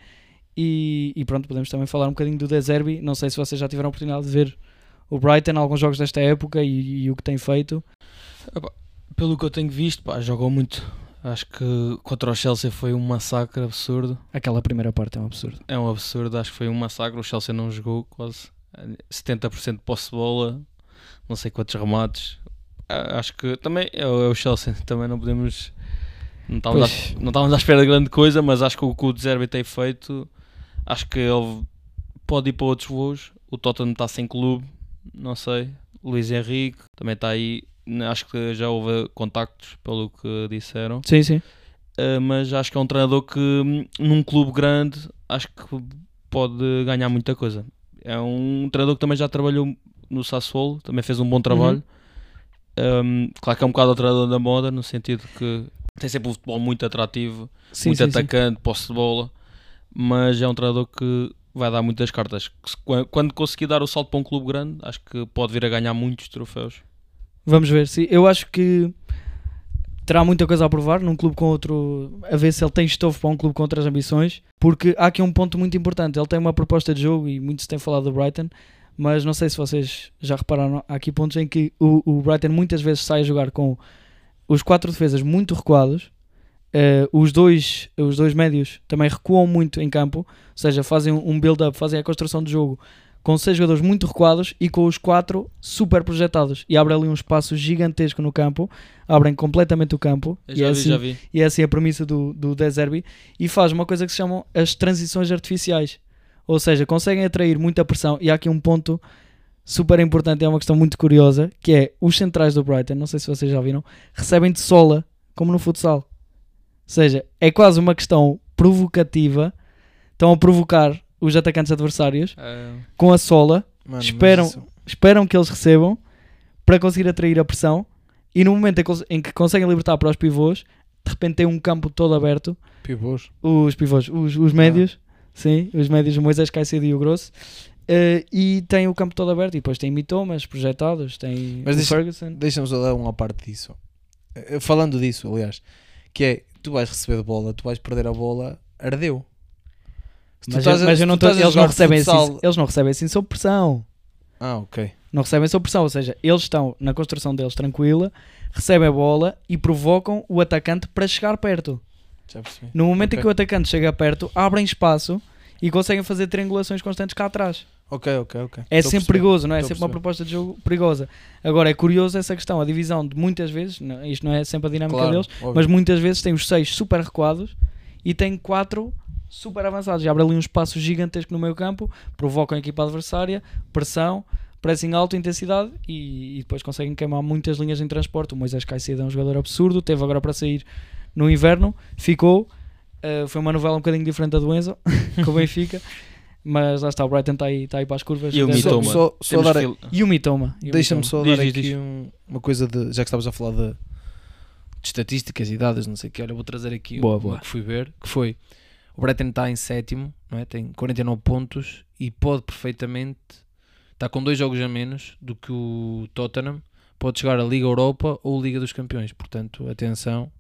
E, e pronto, podemos também falar um bocadinho do De Zerbi. Não sei se vocês já tiveram a oportunidade de ver o Brighton, alguns jogos desta época e, e o que tem feito. Pelo que eu tenho visto, pá, muito. Acho que contra o Chelsea foi um massacre absurdo. Aquela primeira parte é um absurdo. É um absurdo, acho que foi um massacre. O Chelsea não jogou quase 70% de posse de bola, não sei quantos remates. Acho que também é o é Chelsea, também não podemos. Não estávamos, à, não estávamos à espera de grande coisa, mas acho que o que o Zerbi tem feito, acho que ele pode ir para outros voos. O Tottenham está sem clube, não sei. Luís Henrique também está aí. Acho que já houve contactos, pelo que disseram. Sim, sim. Uh, mas acho que é um treinador que hum, num clube grande acho que pode ganhar muita coisa. É um treinador que também já trabalhou no Sassuolo, também fez um bom trabalho. Um, claro que é um bocado o treinador da moda, no sentido que tem sempre um futebol muito atrativo, sim, muito sim, sim. atacante, posse de bola, mas é um treinador que vai dar muitas cartas. Quando conseguir dar o salto para um clube grande, acho que pode vir a ganhar muitos troféus. Vamos ver. Sim. Eu acho que terá muita coisa a provar num clube com outro. A ver se ele tem estofo para um clube com outras ambições. Porque há aqui um ponto muito importante. Ele tem uma proposta de jogo e muito se tem falado do Brighton. Mas não sei se vocês já repararam. Há aqui pontos em que o, o Brighton muitas vezes sai a jogar com os quatro defesas muito recuados. Uh, os, dois, os dois médios também recuam muito em campo, ou seja, fazem um build-up, fazem a construção do jogo com seis jogadores muito recuados e com os quatro super projetados. E abre ali um espaço gigantesco no campo, abrem completamente o campo. Eu e, já é vi, assim, já vi. e é assim a premissa do, do Deserbi. E faz uma coisa que se chamam as transições artificiais. Ou seja, conseguem atrair muita pressão. E há aqui um ponto super importante, é uma questão muito curiosa, que é os centrais do Brighton, não sei se vocês já viram, recebem de sola, como no futsal. Ou seja, é quase uma questão provocativa. Estão a provocar os atacantes adversários Ah, com a sola, Mano, Esperam- isso- esperam que eles recebam para conseguir atrair a pressão e no momento em que, conseguem libertar para os pivôs, de repente tem um campo todo aberto, Pivôs. os pivôs, os, os médios, sim, os médios, o Moisés Caicedo e o Grosso, eh, e tem o campo todo aberto e depois tem mitomas projetados, tem Mas o deixa- Ferguson. Deixa-me só dar uma parte disso. Eh, Falando disso, aliás, que é tu vais receber a bola, tu vais perder a bola, ardeu. Mas, a- mas eu não tô- eles, não recebem futsal- assim, eles não recebem assim sob pressão. Ah, ok. Não recebem sob pressão, ou seja, eles estão na construção deles tranquila, recebem a bola e provocam o atacante para chegar perto. No momento em Ok. que o atacante chega perto, abrem espaço e conseguem fazer triangulações constantes cá atrás. Ok, ok, ok. É sempre perigoso, não é? É sempre uma proposta de jogo perigosa. Agora, é curioso essa questão, a divisão de muitas vezes, não- isto não é sempre a dinâmica Claro, deles, óbvio. mas muitas vezes tem os seis super recuados e tem quatro super avançados. E abre ali um espaço gigantesco no meio campo, provocam a equipa adversária, pressão, pressing alto, intensidade e, e depois conseguem queimar muitas linhas em transporte. O Moisés Caicedo é um jogador absurdo, teve agora para sair no inverno, ficou. Uh, foi uma novela um bocadinho diferente da do Enzo, com o Benfica. Mas lá está, o Brighton está aí, está aí para as curvas. E o Mitoma. só, só dar, fil- E o Mitoma. o Deixa-me só Diz, dar diz, aqui diz. um- uma coisa de. Já que estavas a falar de, de estatísticas e dados, não sei o que, olha, vou trazer aqui Boa, boa. que fui ver, que foi o Brighton está em sétimo, é? tem 49 pontos e pode perfeitamente está com dois jogos a menos do que o Tottenham, pode chegar à Liga Europa ou Liga dos Campeões, portanto, atenção.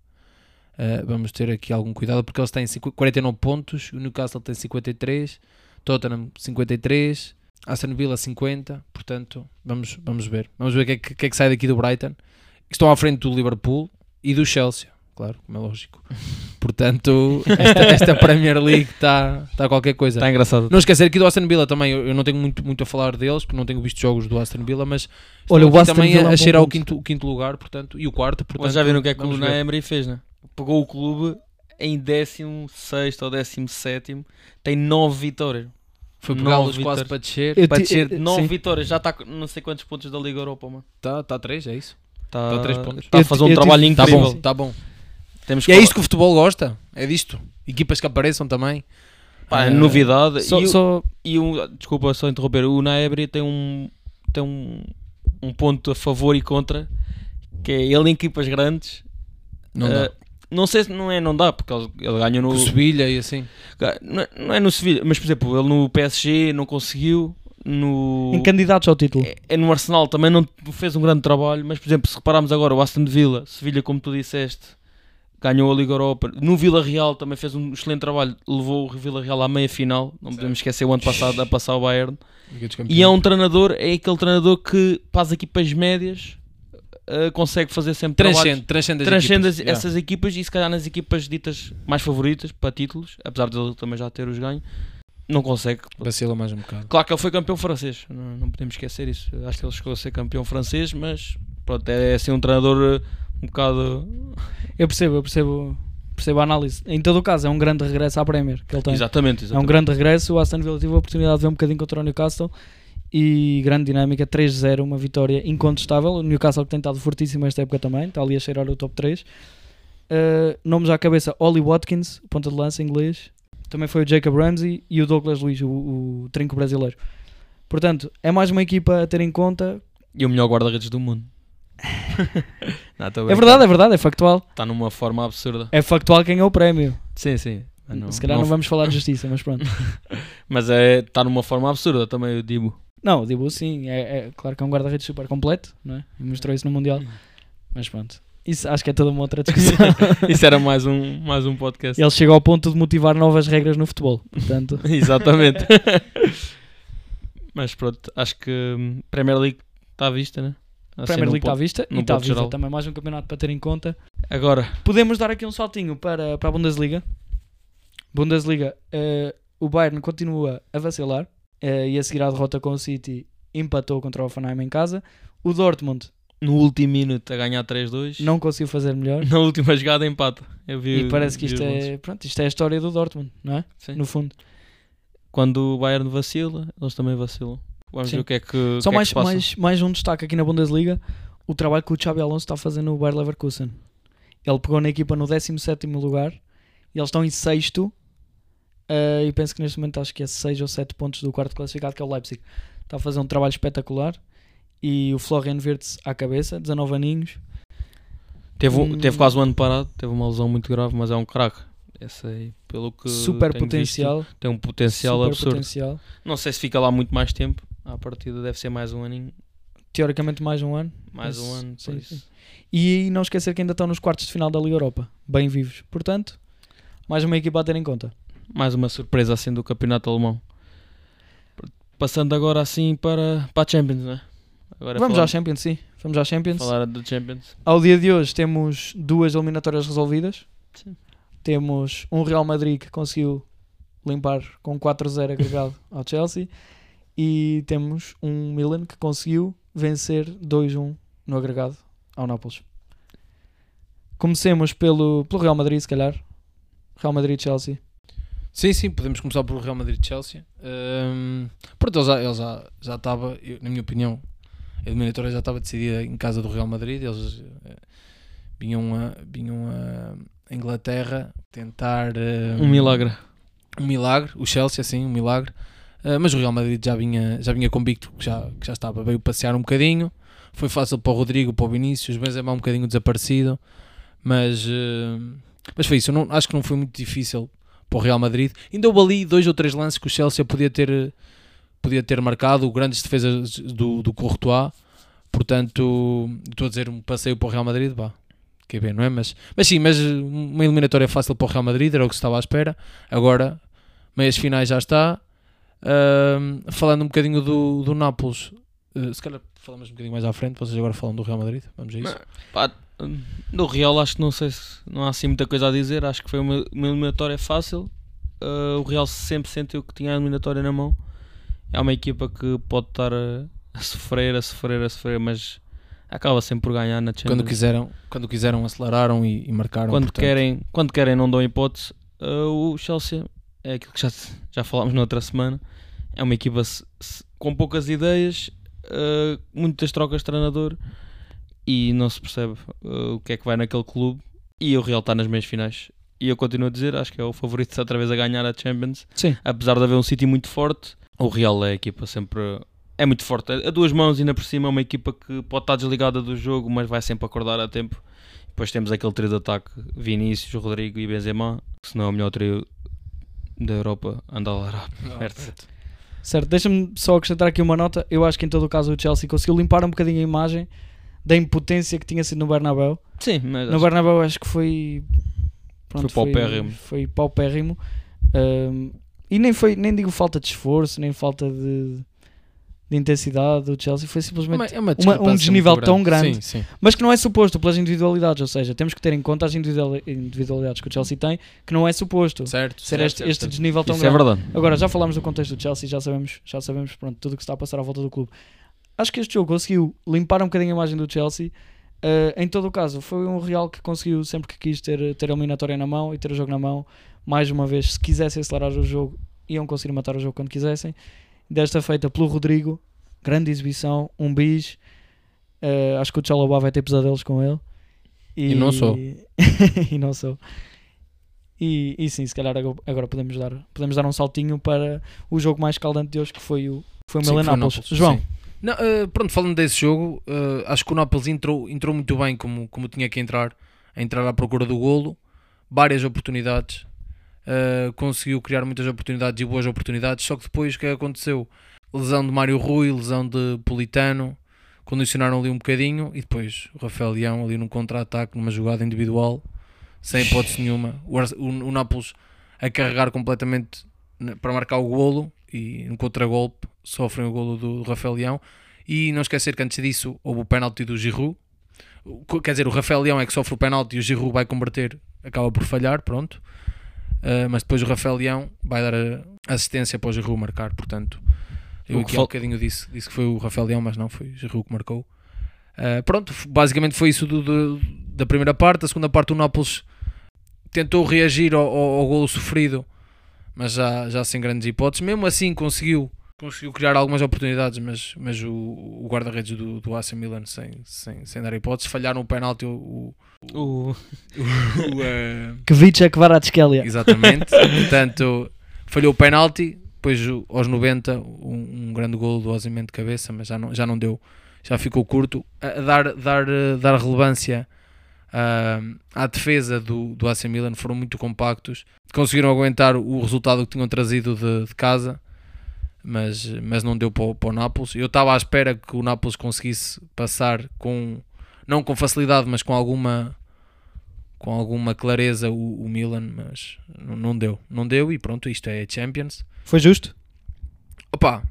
uh, vamos ter aqui algum cuidado porque eles têm cinqu- 49 pontos, o Newcastle tem 53, Tottenham 53, Aston Villa 50, portanto, vamos, vamos ver. Vamos ver o que, é que, que é que sai daqui do Brighton. Estão à frente do Liverpool e do Chelsea, claro, como é lógico. Portanto, esta, esta Premier League está tá qualquer coisa. Está engraçado. Não esquecer aqui do Aston Villa também, eu, eu não tenho muito, muito a falar deles, porque não tenho visto jogos do Aston Villa, mas Olha, o Aston também Villa a, a cheirar o quinto, o quinto lugar, portanto, e o quarto, portanto. Mas já viram o que é que o Unai ver. Emery fez, né? Pegou o clube em 16 ou 17, tem 9 vitórias. Foi pegá-los quase para descer. Eu Para descer eh, 9 sim. vitórias, já está com não sei quantos pontos da Liga Europa, mano. Está tá a 3, é isso? Está Tá a três pontos. Está a fazer um eu trabalho tive- Está incrível. bom, está bom. Temos E é isto que o futebol gosta, é disto. Equipas que apareçam também. Pá, Eh, novidade. Só, e, só- e um, desculpa só interromper, o Naebri tem um tem um, um ponto a favor e contra, que é ele em equipas grandes. Não eh, dá. não sei se não é, não dá, porque ele, ele ganha no. Sevilha e assim. Não, é- não é no Sevilha, mas por exemplo, ele no PSG não conseguiu. No, em candidatos ao título. é, é no Arsenal também não fez um grande trabalho, mas por exemplo, se repararmos agora, o Aston Villa, Sevilha, como tu disseste, ganhou a Liga Europa. No Vila Real também fez um excelente trabalho, levou o Vila Real à meia final. Não podemos esquecer o ano passado a passar o Bayern. E é um treinador, é aquele treinador que para as equipas médias uh, consegue fazer sempre Transcende, transcende Transcende equipas. as- essas equipas e se calhar nas equipas ditas mais favoritas para títulos, apesar de ele também já ter os ganhos, não consegue. Yeah. Vacila mais um bocado. Claro que ele foi campeão francês, não, não podemos esquecer isso. Acho que ele chegou a ser campeão francês, mas pronto, é assim um treinador uh, um bocado. Eu percebo, eu percebo, percebo a análise. Em todo o caso, é um grande regresso à Premier que ele tem. Exatamente, É um exatamente. grande regresso. O Aston Villa teve a oportunidade de ver um bocadinho contra o Newcastle e grande dinâmica, 3-0, uma vitória incontestável. O Newcastle que tem estado fortíssimo esta época também, está ali a cheirar o top 3. Uh, nomes à cabeça: Ollie Watkins, ponta de lança inglês. Também foi o Jacob Ramsey e o Douglas Luiz, o, o trinco brasileiro. Portanto, é mais uma equipa a ter em conta. E o melhor guarda-redes do mundo. Não, É verdade, é verdade, é factual. Está numa forma absurda. É factual quem é o prémio. Sim, sim. Não- Se calhar não, não- vamos falar de justiça, mas pronto. Mas é, está numa forma absurda também o Dibo. Não, o Dibu sim, é, é claro que é um guarda-redes super completo, não é? E mostrou isso no Mundial. Mas pronto, isso acho que é toda uma outra discussão. Isso era mais um, mais um podcast. Ele chega ao ponto de motivar novas regras no futebol. Portanto, Exatamente. Mas pronto, acho que hum, Premier League está à vista, né? Assim, Premier League está à vista e está viva geral. também mais um campeonato para ter em conta. Agora, Podemos dar aqui um saltinho para, para a Bundesliga. Bundesliga, eh, o Bayern continua a vacilar eh, e a seguir à derrota com o City empatou contra o Hoffenheim em casa. O Dortmund no último minuto a ganhar 3-2, não conseguiu fazer melhor. na última jogada empata. Eu vi, E parece que isto é, pronto, isto é a história do Dortmund, não é? Sim. No fundo. Quando o Bayern vacila, eles também vacilam. Vamos Sim. ver o que é que, Só que é que mais, mais, mais um destaque aqui na Bundesliga: o trabalho que o Xabi Alonso está fazendo no Bayer Leverkusen. Ele pegou na equipa no 17 lugar e eles estão em sexto. eh, e penso que neste momento acho que é 6 ou 7 pontos do quarto classificado, que é o Leipzig. Está a fazer um trabalho espetacular. E o Florian Wirtz à cabeça, 19 aninhos. Teve, Hum. teve quase um ano parado, teve uma lesão muito grave, mas é um craque. Esse aí, pelo que super potencial. visto, tem um potencial absurdo. potencial. Não sei se fica lá muito mais tempo. À partida deve ser mais um aninho, Teoricamente mais um ano. mais um ano. sim, isso. sim. E não esquecer que ainda estão nos quartos de final da Liga Europa. Bem vivos. Portanto, mais uma equipa a ter em conta. Mais uma surpresa assim do campeonato alemão. Passando agora assim para, para a Champions, né? Agora Vamos falar, à Champions, sim. Vamos à Champions. falar da Champions. Ao dia de hoje temos duas eliminatórias resolvidas. Sim. Temos um Real Madrid que conseguiu limpar com 4-0 agregado ao Chelsea. E temos um Milan que conseguiu vencer 2-1 no agregado ao Nápoles. Comecemos pelo, pelo Real Madrid, se calhar. Real Madrid-Chelsea. Sim, sim, podemos começar pelo Real Madrid-Chelsea. Um, pronto, ele já, ele já, já estava, eu- na minha opinião, a eliminatória já estava decidida em casa do Real Madrid. Eles eh, vinham a, vinham a Inglaterra tentar eh, Um milagre. um milagre, o Chelsea, assim, um milagre. Uh, mas o Real Madrid já vinha, já vinha convicto que já, que já estava, veio passear um bocadinho. Foi fácil para o Rodrigo, para o Vinícius, Benzema um bocadinho desaparecido. Mas, uh, mas foi isso, não, acho que não foi muito difícil para o Real Madrid. Ainda houve ali dois ou três lances que o Chelsea podia ter, podia ter marcado, grandes defesas do, do Courtois. Portanto, estou a dizer um passeio para o Real Madrid, vá. Que bem, não é? Mas, mas sim, mas uma eliminatória fácil para o Real Madrid, era o que se estava à espera. Agora, meias finais já está. Falando um bocadinho do, do Nápoles, eh, se calhar falamos um bocadinho mais à frente, vocês agora falam do Real Madrid, vamos a isso. Pá, do Real acho que não sei se não há assim muita coisa a dizer. Acho que foi uma, uma eliminatória fácil. Uh, o Real sempre sentiu que tinha a eliminatória na mão. É uma equipa que pode estar a, a sofrer, a sofrer, a sofrer, mas acaba sempre por ganhar na Champions. Quando quiseram, quando quiseram aceleraram e, e marcaram. quando portanto. querem, quando querem não dão hipótese. Uh, o Chelsea é aquilo que já, já falámos na outra semana. É uma equipa se- se- com poucas ideias, uh, muitas trocas de treinador e não se percebe uh, o que é que vai naquele clube. E o Real está nas meias finais. E eu continuo a dizer, acho que é o favorito outra vez a ganhar a Champions. Sim. Apesar de haver um City muito forte, o Real é a equipa sempre. É muito forte. A duas mãos ainda por cima é uma equipa que pode estar desligada do jogo, mas vai sempre acordar a tempo. Depois temos aquele trio de ataque: Vinícius, Rodrigo e Benzema, que se não é o melhor trio da Europa, anda lá. Certo. Certo, deixa-me só acrescentar aqui uma nota. Eu acho que em todo o caso o Chelsea conseguiu limpar um bocadinho a imagem da impotência que tinha sido no Bernabéu. Sim, mas No Bernabéu acho que foi Foi paupérrimo. Foi, paupérrimo. Um, e nem foi, nem digo falta de esforço, nem falta de, de intensidade do Chelsea, foi simplesmente É uma um discrepância desnível muito tão grande. Sim, sim. mas que não é suposto pelas individualidades, ou seja, temos que ter em conta as individual- individualidades que o Chelsea tem, que não é suposto Certo, ser certo, este, certo, este desnível tão isso é grande. verdade. Agora, já falámos do contexto do Chelsea, já sabemos, já sabemos pronto, tudo o que está a passar à volta do clube. Acho que este jogo conseguiu limpar um bocadinho a imagem do Chelsea. Uh, em todo o caso, foi um Real que conseguiu sempre que quis ter, ter a eliminatória na mão e ter o jogo na mão. Mais uma vez, se quisessem acelerar o jogo, iam conseguir matar o jogo quando quisessem. Desta feita pelo Rodrigo, grande exibição, um bis. Uh, acho que o Chalobah vai ter pesadelos com ele. E não sou. e não sou. E, e sim, se calhar agora- podemos dar, podemos dar um saltinho para o jogo mais calante de hoje, que foi o, foi o Sim, Nápoles. Nápoles, João, sim. Não, eh, pronto, falando desse jogo, eh, acho que o Nápoles entrou, entrou muito bem como, como tinha que entrar, a entrar à procura do golo, várias oportunidades, eh, conseguiu criar muitas oportunidades e boas oportunidades, só que depois o que aconteceu? Lesão de Mário Rui, lesão de Politano, condicionaram ali um bocadinho e depois o Rafael Leão ali num contra-ataque, numa jogada individual, sem hipótese nenhuma, o, o, o Nápoles a carregar completamente para marcar o golo e no contragolpe sofrem o golo do, do Rafael Leão e não esquecer que antes disso houve o penalti do Giroud Quer dizer, o Rafael Leão é que sofre o penalti e o Giroud vai converter, acaba por falhar, pronto. Uh, mas depois o Rafael Leão vai dar a assistência para o Giroud marcar, portanto. Eu O que aqui há fal- um bocadinho disse, disse que foi o Rafael Leão, mas não, foi o Giroud que marcou. Uh, pronto, basicamente foi isso do- do- da primeira parte. A segunda parte o Nápoles tentou reagir ao, ao, ao golo sofrido, mas já, já sem grandes hipóteses. Mesmo assim conseguiu, conseguiu criar algumas oportunidades, mas, mas o, o guarda-redes do, do AC Milan sem, sem, sem dar hipóteses. Falharam o penalti, o, o, O, o, eh, Kvicha Kvaratskhelia. Exatamente. Portanto, falhou o penalti. Depois, aos 90, um, um grande golo do Osimhen de cabeça, mas já não, já não deu. Já ficou curto. A, dar, dar, eh, dar relevância ah, à defesa do, do AC Milan foram muito compactos. Conseguiram aguentar o resultado que tinham trazido de, de casa, mas, mas não deu para, o- para o Nápoles. Eu estava à espera que o Nápoles conseguisse passar com, não com facilidade, mas com alguma com alguma clareza o, o Milan, mas não, não deu. Não deu e pronto, isto é Champions. Foi justo? Opa,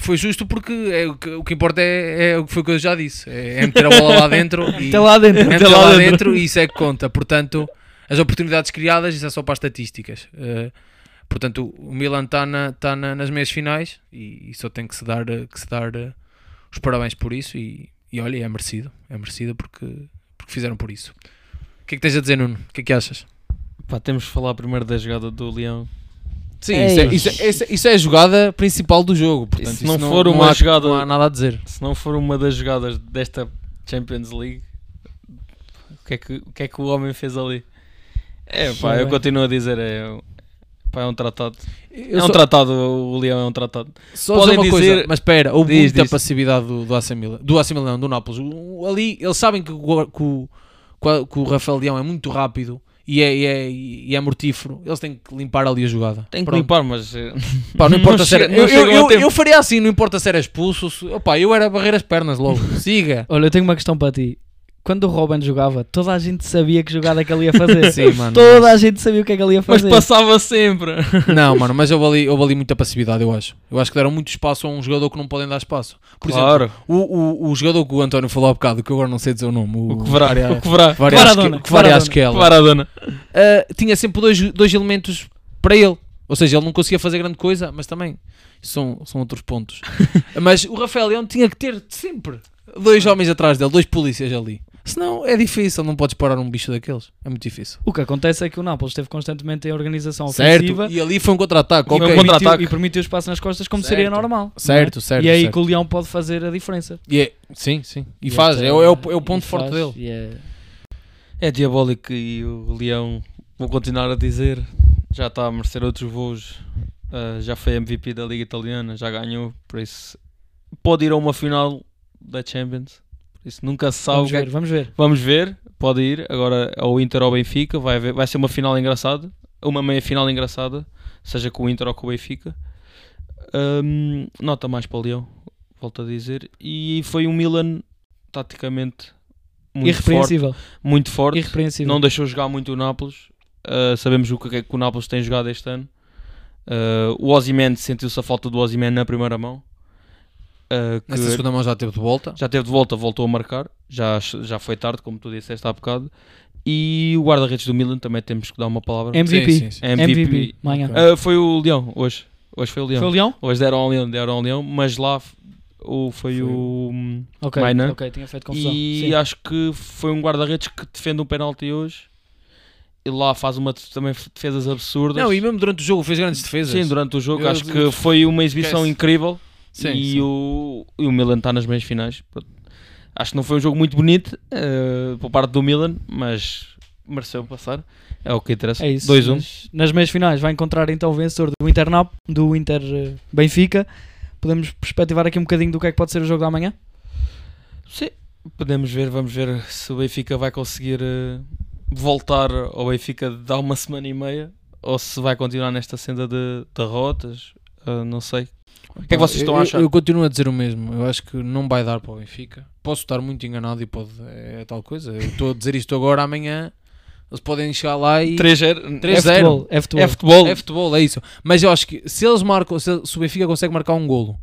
foi justo porque é, o, que, o que importa é, é o que foi que eu já disse: é, é meter a bola lá dentro e Até lá dentro. é meter lá dentro e isso é que conta. Portanto, as oportunidades criadas, isso é só para as estatísticas. Eh, portanto, o Milan está na, tá na- nas meias finais e, e só tem que se dar, eh, que se dar eh, os parabéns por isso. E, e olha, é merecido, é merecido porque, porque fizeram por isso. O que é que tens a dizer, Nuno? O que é que achas? pá, temos de falar primeiro da jogada do Leão. Sim, Ei. isso é, isso, é, isso é- isso é a jogada principal do jogo. Portanto, se não isso for uma há, jogada- não há nada a dizer. Se não for uma das jogadas desta Champions League, o que é que o, que é que o homem fez ali? É, pá, eu Bem. continuo a dizer, é, pá, é um tratado. Eu é um só- tratado, o Leão é um tratado. Só Podem dizer uma dizer- coisa, mas espera, houve Diz, muita diz. passividade do, do AC Milan, do AC Milan, não, do Nápoles. Ali, eles sabem que, o- que o, que o- Rafael Leão é muito rápido e é, e, é, e é mortífero. Eles têm que limpar ali a jogada. Tem que Pronto. limpar, mas eh, Pá, não importa Não se era, chega- eu, eu, eu, eu faria assim, não importa se era expulso. Se, opá, eu era barrer as pernas logo. Siga. Olha, eu tenho uma questão para ti. Quando o Robin jogava, toda a gente sabia que jogada é que ele ia fazer. Sim, mano. Toda a gente sabia o que é que ele ia mas fazer. passava sempre. Não, mano, mas houve ali, houve ali muita passividade, eu acho. Eu acho que deram muito espaço a um jogador que não podem dar espaço. Por exemplo, claro. o, o, o jogador que o António falou há bocado, que eu agora não sei dizer o nome, o, O que verá, Varia- o que verá. Maradona. Uh, tinha sempre dois, dois elementos para ele. Ou seja, ele não conseguia fazer grande coisa, mas também são, são outros pontos. mas o Rafael Leão tinha que ter sempre dois homens atrás dele, dois polícias ali. Senão é difícil, não podes parar um bicho daqueles. É muito difícil. O que acontece é que o Nápoles esteve constantemente em organização Certo? ofensiva E ali foi um contra-ataque. E ok. um permitiu- contra-ataque. e permitiu espaço nas costas como Certo. seria normal. Certo, é? certo, E aí certo. que o Leão pode fazer a diferença. E é- sim, sim. E, E faz, esta- é, o- é o, é o e ponto forte faz, dele. e é- É diabólico e o Leão, vou continuar a dizer, já está a merecer outros voos. Ah, já foi MVP da Liga Italiana, já ganhou, por isso pode ir a uma final da Champions. Por isso nunca se sabe. Vamos que é ver, vamos ver. Vamos ver, pode ir agora ao Inter ou ao Benfica, vai, haver- vai ser uma final engraçada, uma meia final engraçada, seja com o Inter ou com o Benfica. Hum, nota mais para o Leão, volto a dizer. E foi um Milan taticamente muito forte, Irrepreensível. muito forte. Irrepreensível. Não deixou jogar muito o Nápoles. Uh, sabemos o que é que o Nápoles tem jogado este ano. Uh, o Ozyman sentiu-se a falta do Ozyman na primeira mão. Uh, que Nesta segunda mão já teve de volta. já teve de volta, voltou a marcar. Já, já foi tarde, como tu disseste há bocado. E o guarda-redes do Milan também temos que dar uma palavra. MVP. Sim, sim, sim. MVP. MVP. Manhã. Uh, foi o Leão, hoje. Hoje foi o Leão. Foi o Leão? Hoje deram ao Leão, deram ao Leão, mas lá o, foi, Foi o. hum, Ok, tinha feito confusão. E Sim. acho que foi um guarda-redes que defende um penalti hoje. E lá faz uma, também defesas absurdas. Não, e mesmo durante o jogo fez grandes defesas. Sim, durante o jogo Eu- acho que foi uma exibição Esquece. incrível. Sim, e, sim. O, e o Milan está nas meias finais. Acho que não foi um jogo muito bonito eh, por parte do Milan, mas mereceu passar. É o que interessa. É isso. 2-1. Nas, nas meias finais vai encontrar então o vencedor do Inter, Nap, do Inter eh, Benfica. Podemos perspectivar aqui um bocadinho do que é que pode ser o jogo da manhã? Sim, podemos ver, vamos ver se o Benfica vai conseguir eh, voltar ao Benfica de há uma semana e meia ou se vai continuar nesta senda de derrotas. eh, não sei. O que é que vocês estão a eu, achar? Eu continuo a dizer o mesmo. Eu acho que não vai dar para o Benfica. Posso estar muito enganado e pode. É tal coisa. Eu estou a dizer isto agora, amanhã. Eles podem chegar lá e. 3-0. 3-0. É futebol. É futebol. É futebol. É futebol, é isso. Mas eu acho que se eles marcam, se, se o Benfica consegue marcar um golo,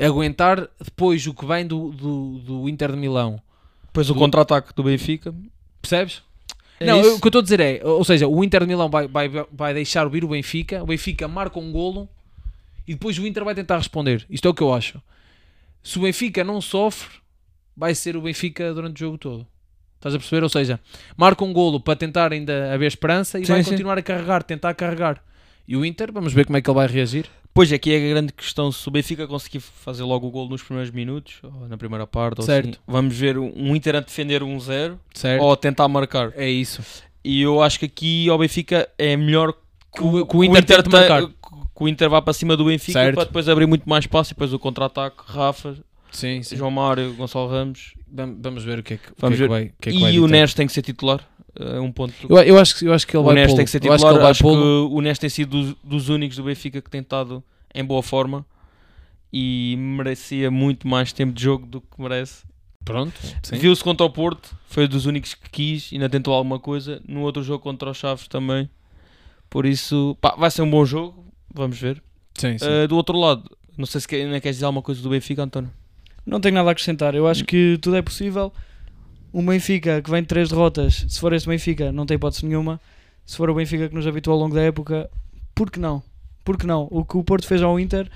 aguentar depois o que vem do, do, do Inter de Milão Depois o Do- contra-ataque do Benfica. Percebes? É não, eu- o que eu estou a dizer é, ou seja, o Inter de Milão vai, vai, vai deixar vir o Benfica, o Benfica marca um golo e depois o Inter vai tentar responder. Isto é o que eu acho. Se o Benfica não sofre, vai ser o Benfica durante o jogo todo. Estás a perceber? Ou seja, marca um golo para tentar ainda haver esperança e Sim, vai sim. continuar a carregar, tentar carregar. E o Inter, vamos ver como é que ele vai reagir. Pois aqui é a grande questão se o Benfica conseguir fazer logo o gol nos primeiros minutos, ou na primeira parte, ou Certo. assim. Vamos ver um Inter a defender um 0 Certo? ou a tentar marcar. É isso. E eu acho que aqui ao Benfica é melhor que o- que o Inter te- marcar. Que o Inter vá para cima do Benfica Certo. para depois abrir muito mais espaço e depois o contra-ataque, Rafa, Sim, sim. João Mário, Gonçalo Ramos. Vamos ver o que é que, o que, Vamos é que ver. vai, o que é que vai e o. Neres tem que ser titular. É um ponto. Eu, eu, acho, que- eu acho que ele o vai Neres pô-lo. tem que ser Eu acho que titular. Acho que o Neres tem sido dos, dos únicos do Benfica que tem estado em boa forma e merecia muito mais tempo de jogo do que merece. Pronto. Viu-se contra o Porto, foi dos únicos que quis, ainda tentou alguma coisa. No outro jogo contra os Chaves também. Por isso, pá, vai ser um bom jogo. Vamos ver. Sim, sim. Uh, do outro lado, não sei se ainda queres dizer alguma coisa do Benfica, António. Não tenho nada a acrescentar. Eu acho que tudo é possível. Um Benfica que vem de três derrotas, se for esse Benfica, não tem hipótese nenhuma. Se for o Benfica que nos habituou ao longo da época, por que não? Por que não? O que o Porto fez ao Inter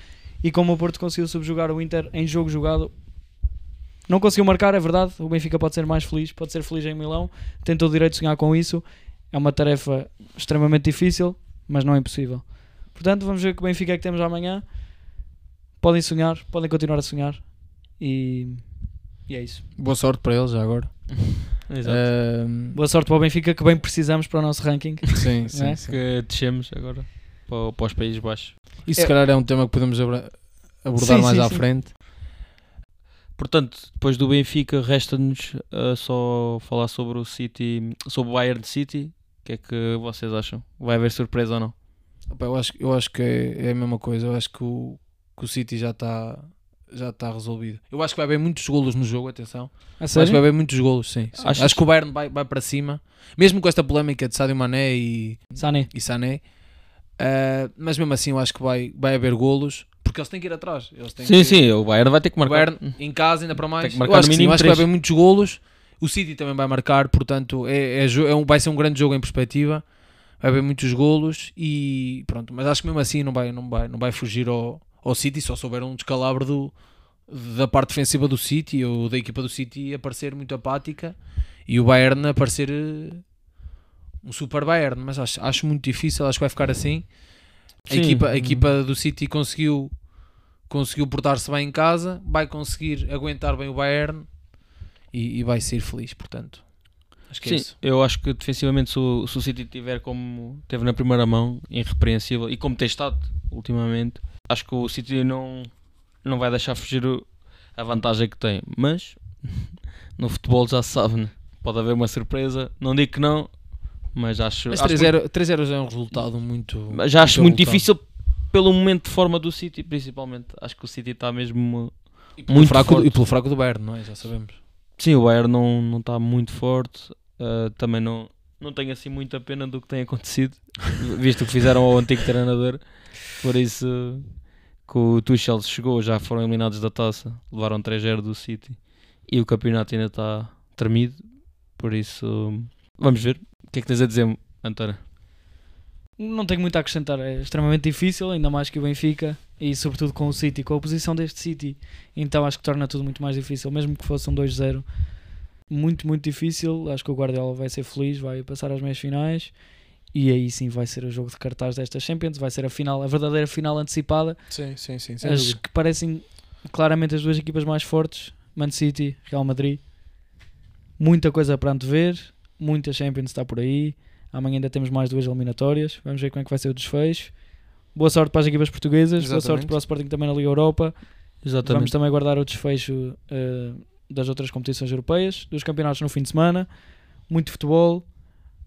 e como o Porto conseguiu subjugar o Inter em jogo jogado, não conseguiu marcar, é verdade. O Benfica pode ser mais feliz, pode ser feliz em Milão, tem todo o direito de sonhar com isso. É uma tarefa extremamente difícil, mas não é impossível. Portanto, vamos ver que Benfica é que temos amanhã. Podem sonhar, podem continuar a sonhar. E, e é isso. Boa sorte para eles já agora. Exato. Ahm, Boa sorte para o Benfica, que bem precisamos para o nosso ranking. sim, sim, É? sim. que descemos agora para, para os Países Baixos. Isso se É- calhar é um tema que podemos abordar Sim, mais sim, à sim. frente. Portanto, depois do Benfica, resta-nos uh, só falar sobre o City, sobre o Bayern City. O que é que vocês acham? Vai haver surpresa ou não? Opa, eu, acho, eu acho que é, é a mesma coisa. Eu acho que o, que o City já está já está resolvido. Eu acho que vai haver muitos golos no jogo, atenção. A Acho que vai haver muitos golos, sim. sim. Achas Acho que o Bayern vai, vai para cima. Mesmo com esta polémica de Sadio Mané e, Sané. e Sané. Ah, mas mesmo assim eu acho que vai, vai haver golos. Porque eles têm que ir atrás. Eles têm Sim, que, sim, o Bayern vai ter que O marcar. Bayern em casa ainda para mais. que eu marcar acho no que sim, eu acho que vai haver muitos golos. O City também vai marcar, portanto é, é é um, vai ser um grande jogo em perspectiva. Vai haver muitos golos e pronto. Mas acho que mesmo assim não vai, não vai, não vai fugir ao, ao City só houver um descalabro do, da parte defensiva do City ou da equipa do City aparecer muito apática e o Bayern aparecer eh, um super Bayern. Mas acho, acho muito difícil, acho que vai ficar assim. A Sim. equipa, a equipa do City conseguiu conseguiu portar-se bem em casa, vai conseguir aguentar bem o Bayern e, e vai ser feliz, portanto. Acho que é Sim, isso. eu acho que defensivamente se o, se o City tiver como teve na primeira mão, irrepreensível, e como tem estado ultimamente, acho que o City não, não vai deixar fugir a vantagem que tem. Mas no futebol já se sabe, né? pode haver uma surpresa. Não digo que não, mas acho, Mas acho 3-0 3-0 já é um resultado muito. Mas já acho muito difícil pelo momento de forma do City, principalmente. Acho que o City está mesmo. Muito fraco, forte. e pelo fraco do Bayern, não é? Já sabemos. Sim, o Bayern não não está muito forte. Uh, também não, não tenho assim muita pena do que tem acontecido, visto que fizeram ao antigo treinador. Por isso, que o Tuchel chegou, já foram eliminados da taça, levaram 3-0 do City e o campeonato ainda está tremido. Por isso, vamos ver. O que é que tens a dizer, António? Não tenho muito a acrescentar. É extremamente difícil, ainda mais que o Benfica e sobretudo com o City, com a posição deste City. Então acho que torna tudo muito mais difícil, mesmo que fosse um 2-0. Muito, muito difícil. Acho que o Guardiola vai ser feliz, vai passar às meias finais. E aí sim vai ser o jogo de cartaz desta Champions, vai ser a final, a verdadeira final antecipada. Sim, sim, sim. as que parecem claramente as duas equipas mais fortes, Man City, Real Madrid. Muita coisa para antever, muita Champions está por aí. Amanhã ainda temos mais duas eliminatórias. Vamos ver como é que vai ser o desfecho. Boa sorte para as equipas portuguesas, boa sorte Exatamente. para o Sporting também na Liga Europa. Vamos Exatamente. também guardar o desfecho eh, das outras competições europeias, dos campeonatos no fim de semana. Muito futebol.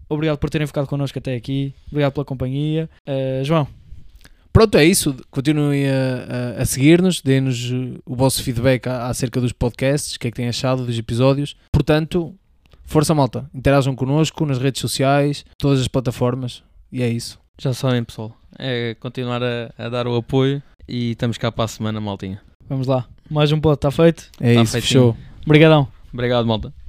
Obrigado por terem ficado connosco até aqui. Obrigado pela companhia. Eh, João, Pronto, é isso. Continuem a, a- a seguir-nos, deem-nos uh, o vosso feedback acerca dos podcasts, o que é que têm achado dos episódios. Portanto, força malta, interajam connosco nas redes sociais, todas as plataformas, e é isso. Já sabem, pessoal. É continuar a, a dar o apoio e estamos cá para a semana, maltinha. vamos lá. Mais um pote, está feito? É Tá isso, feitinho. fechou. Obrigadão. Obrigado, malta.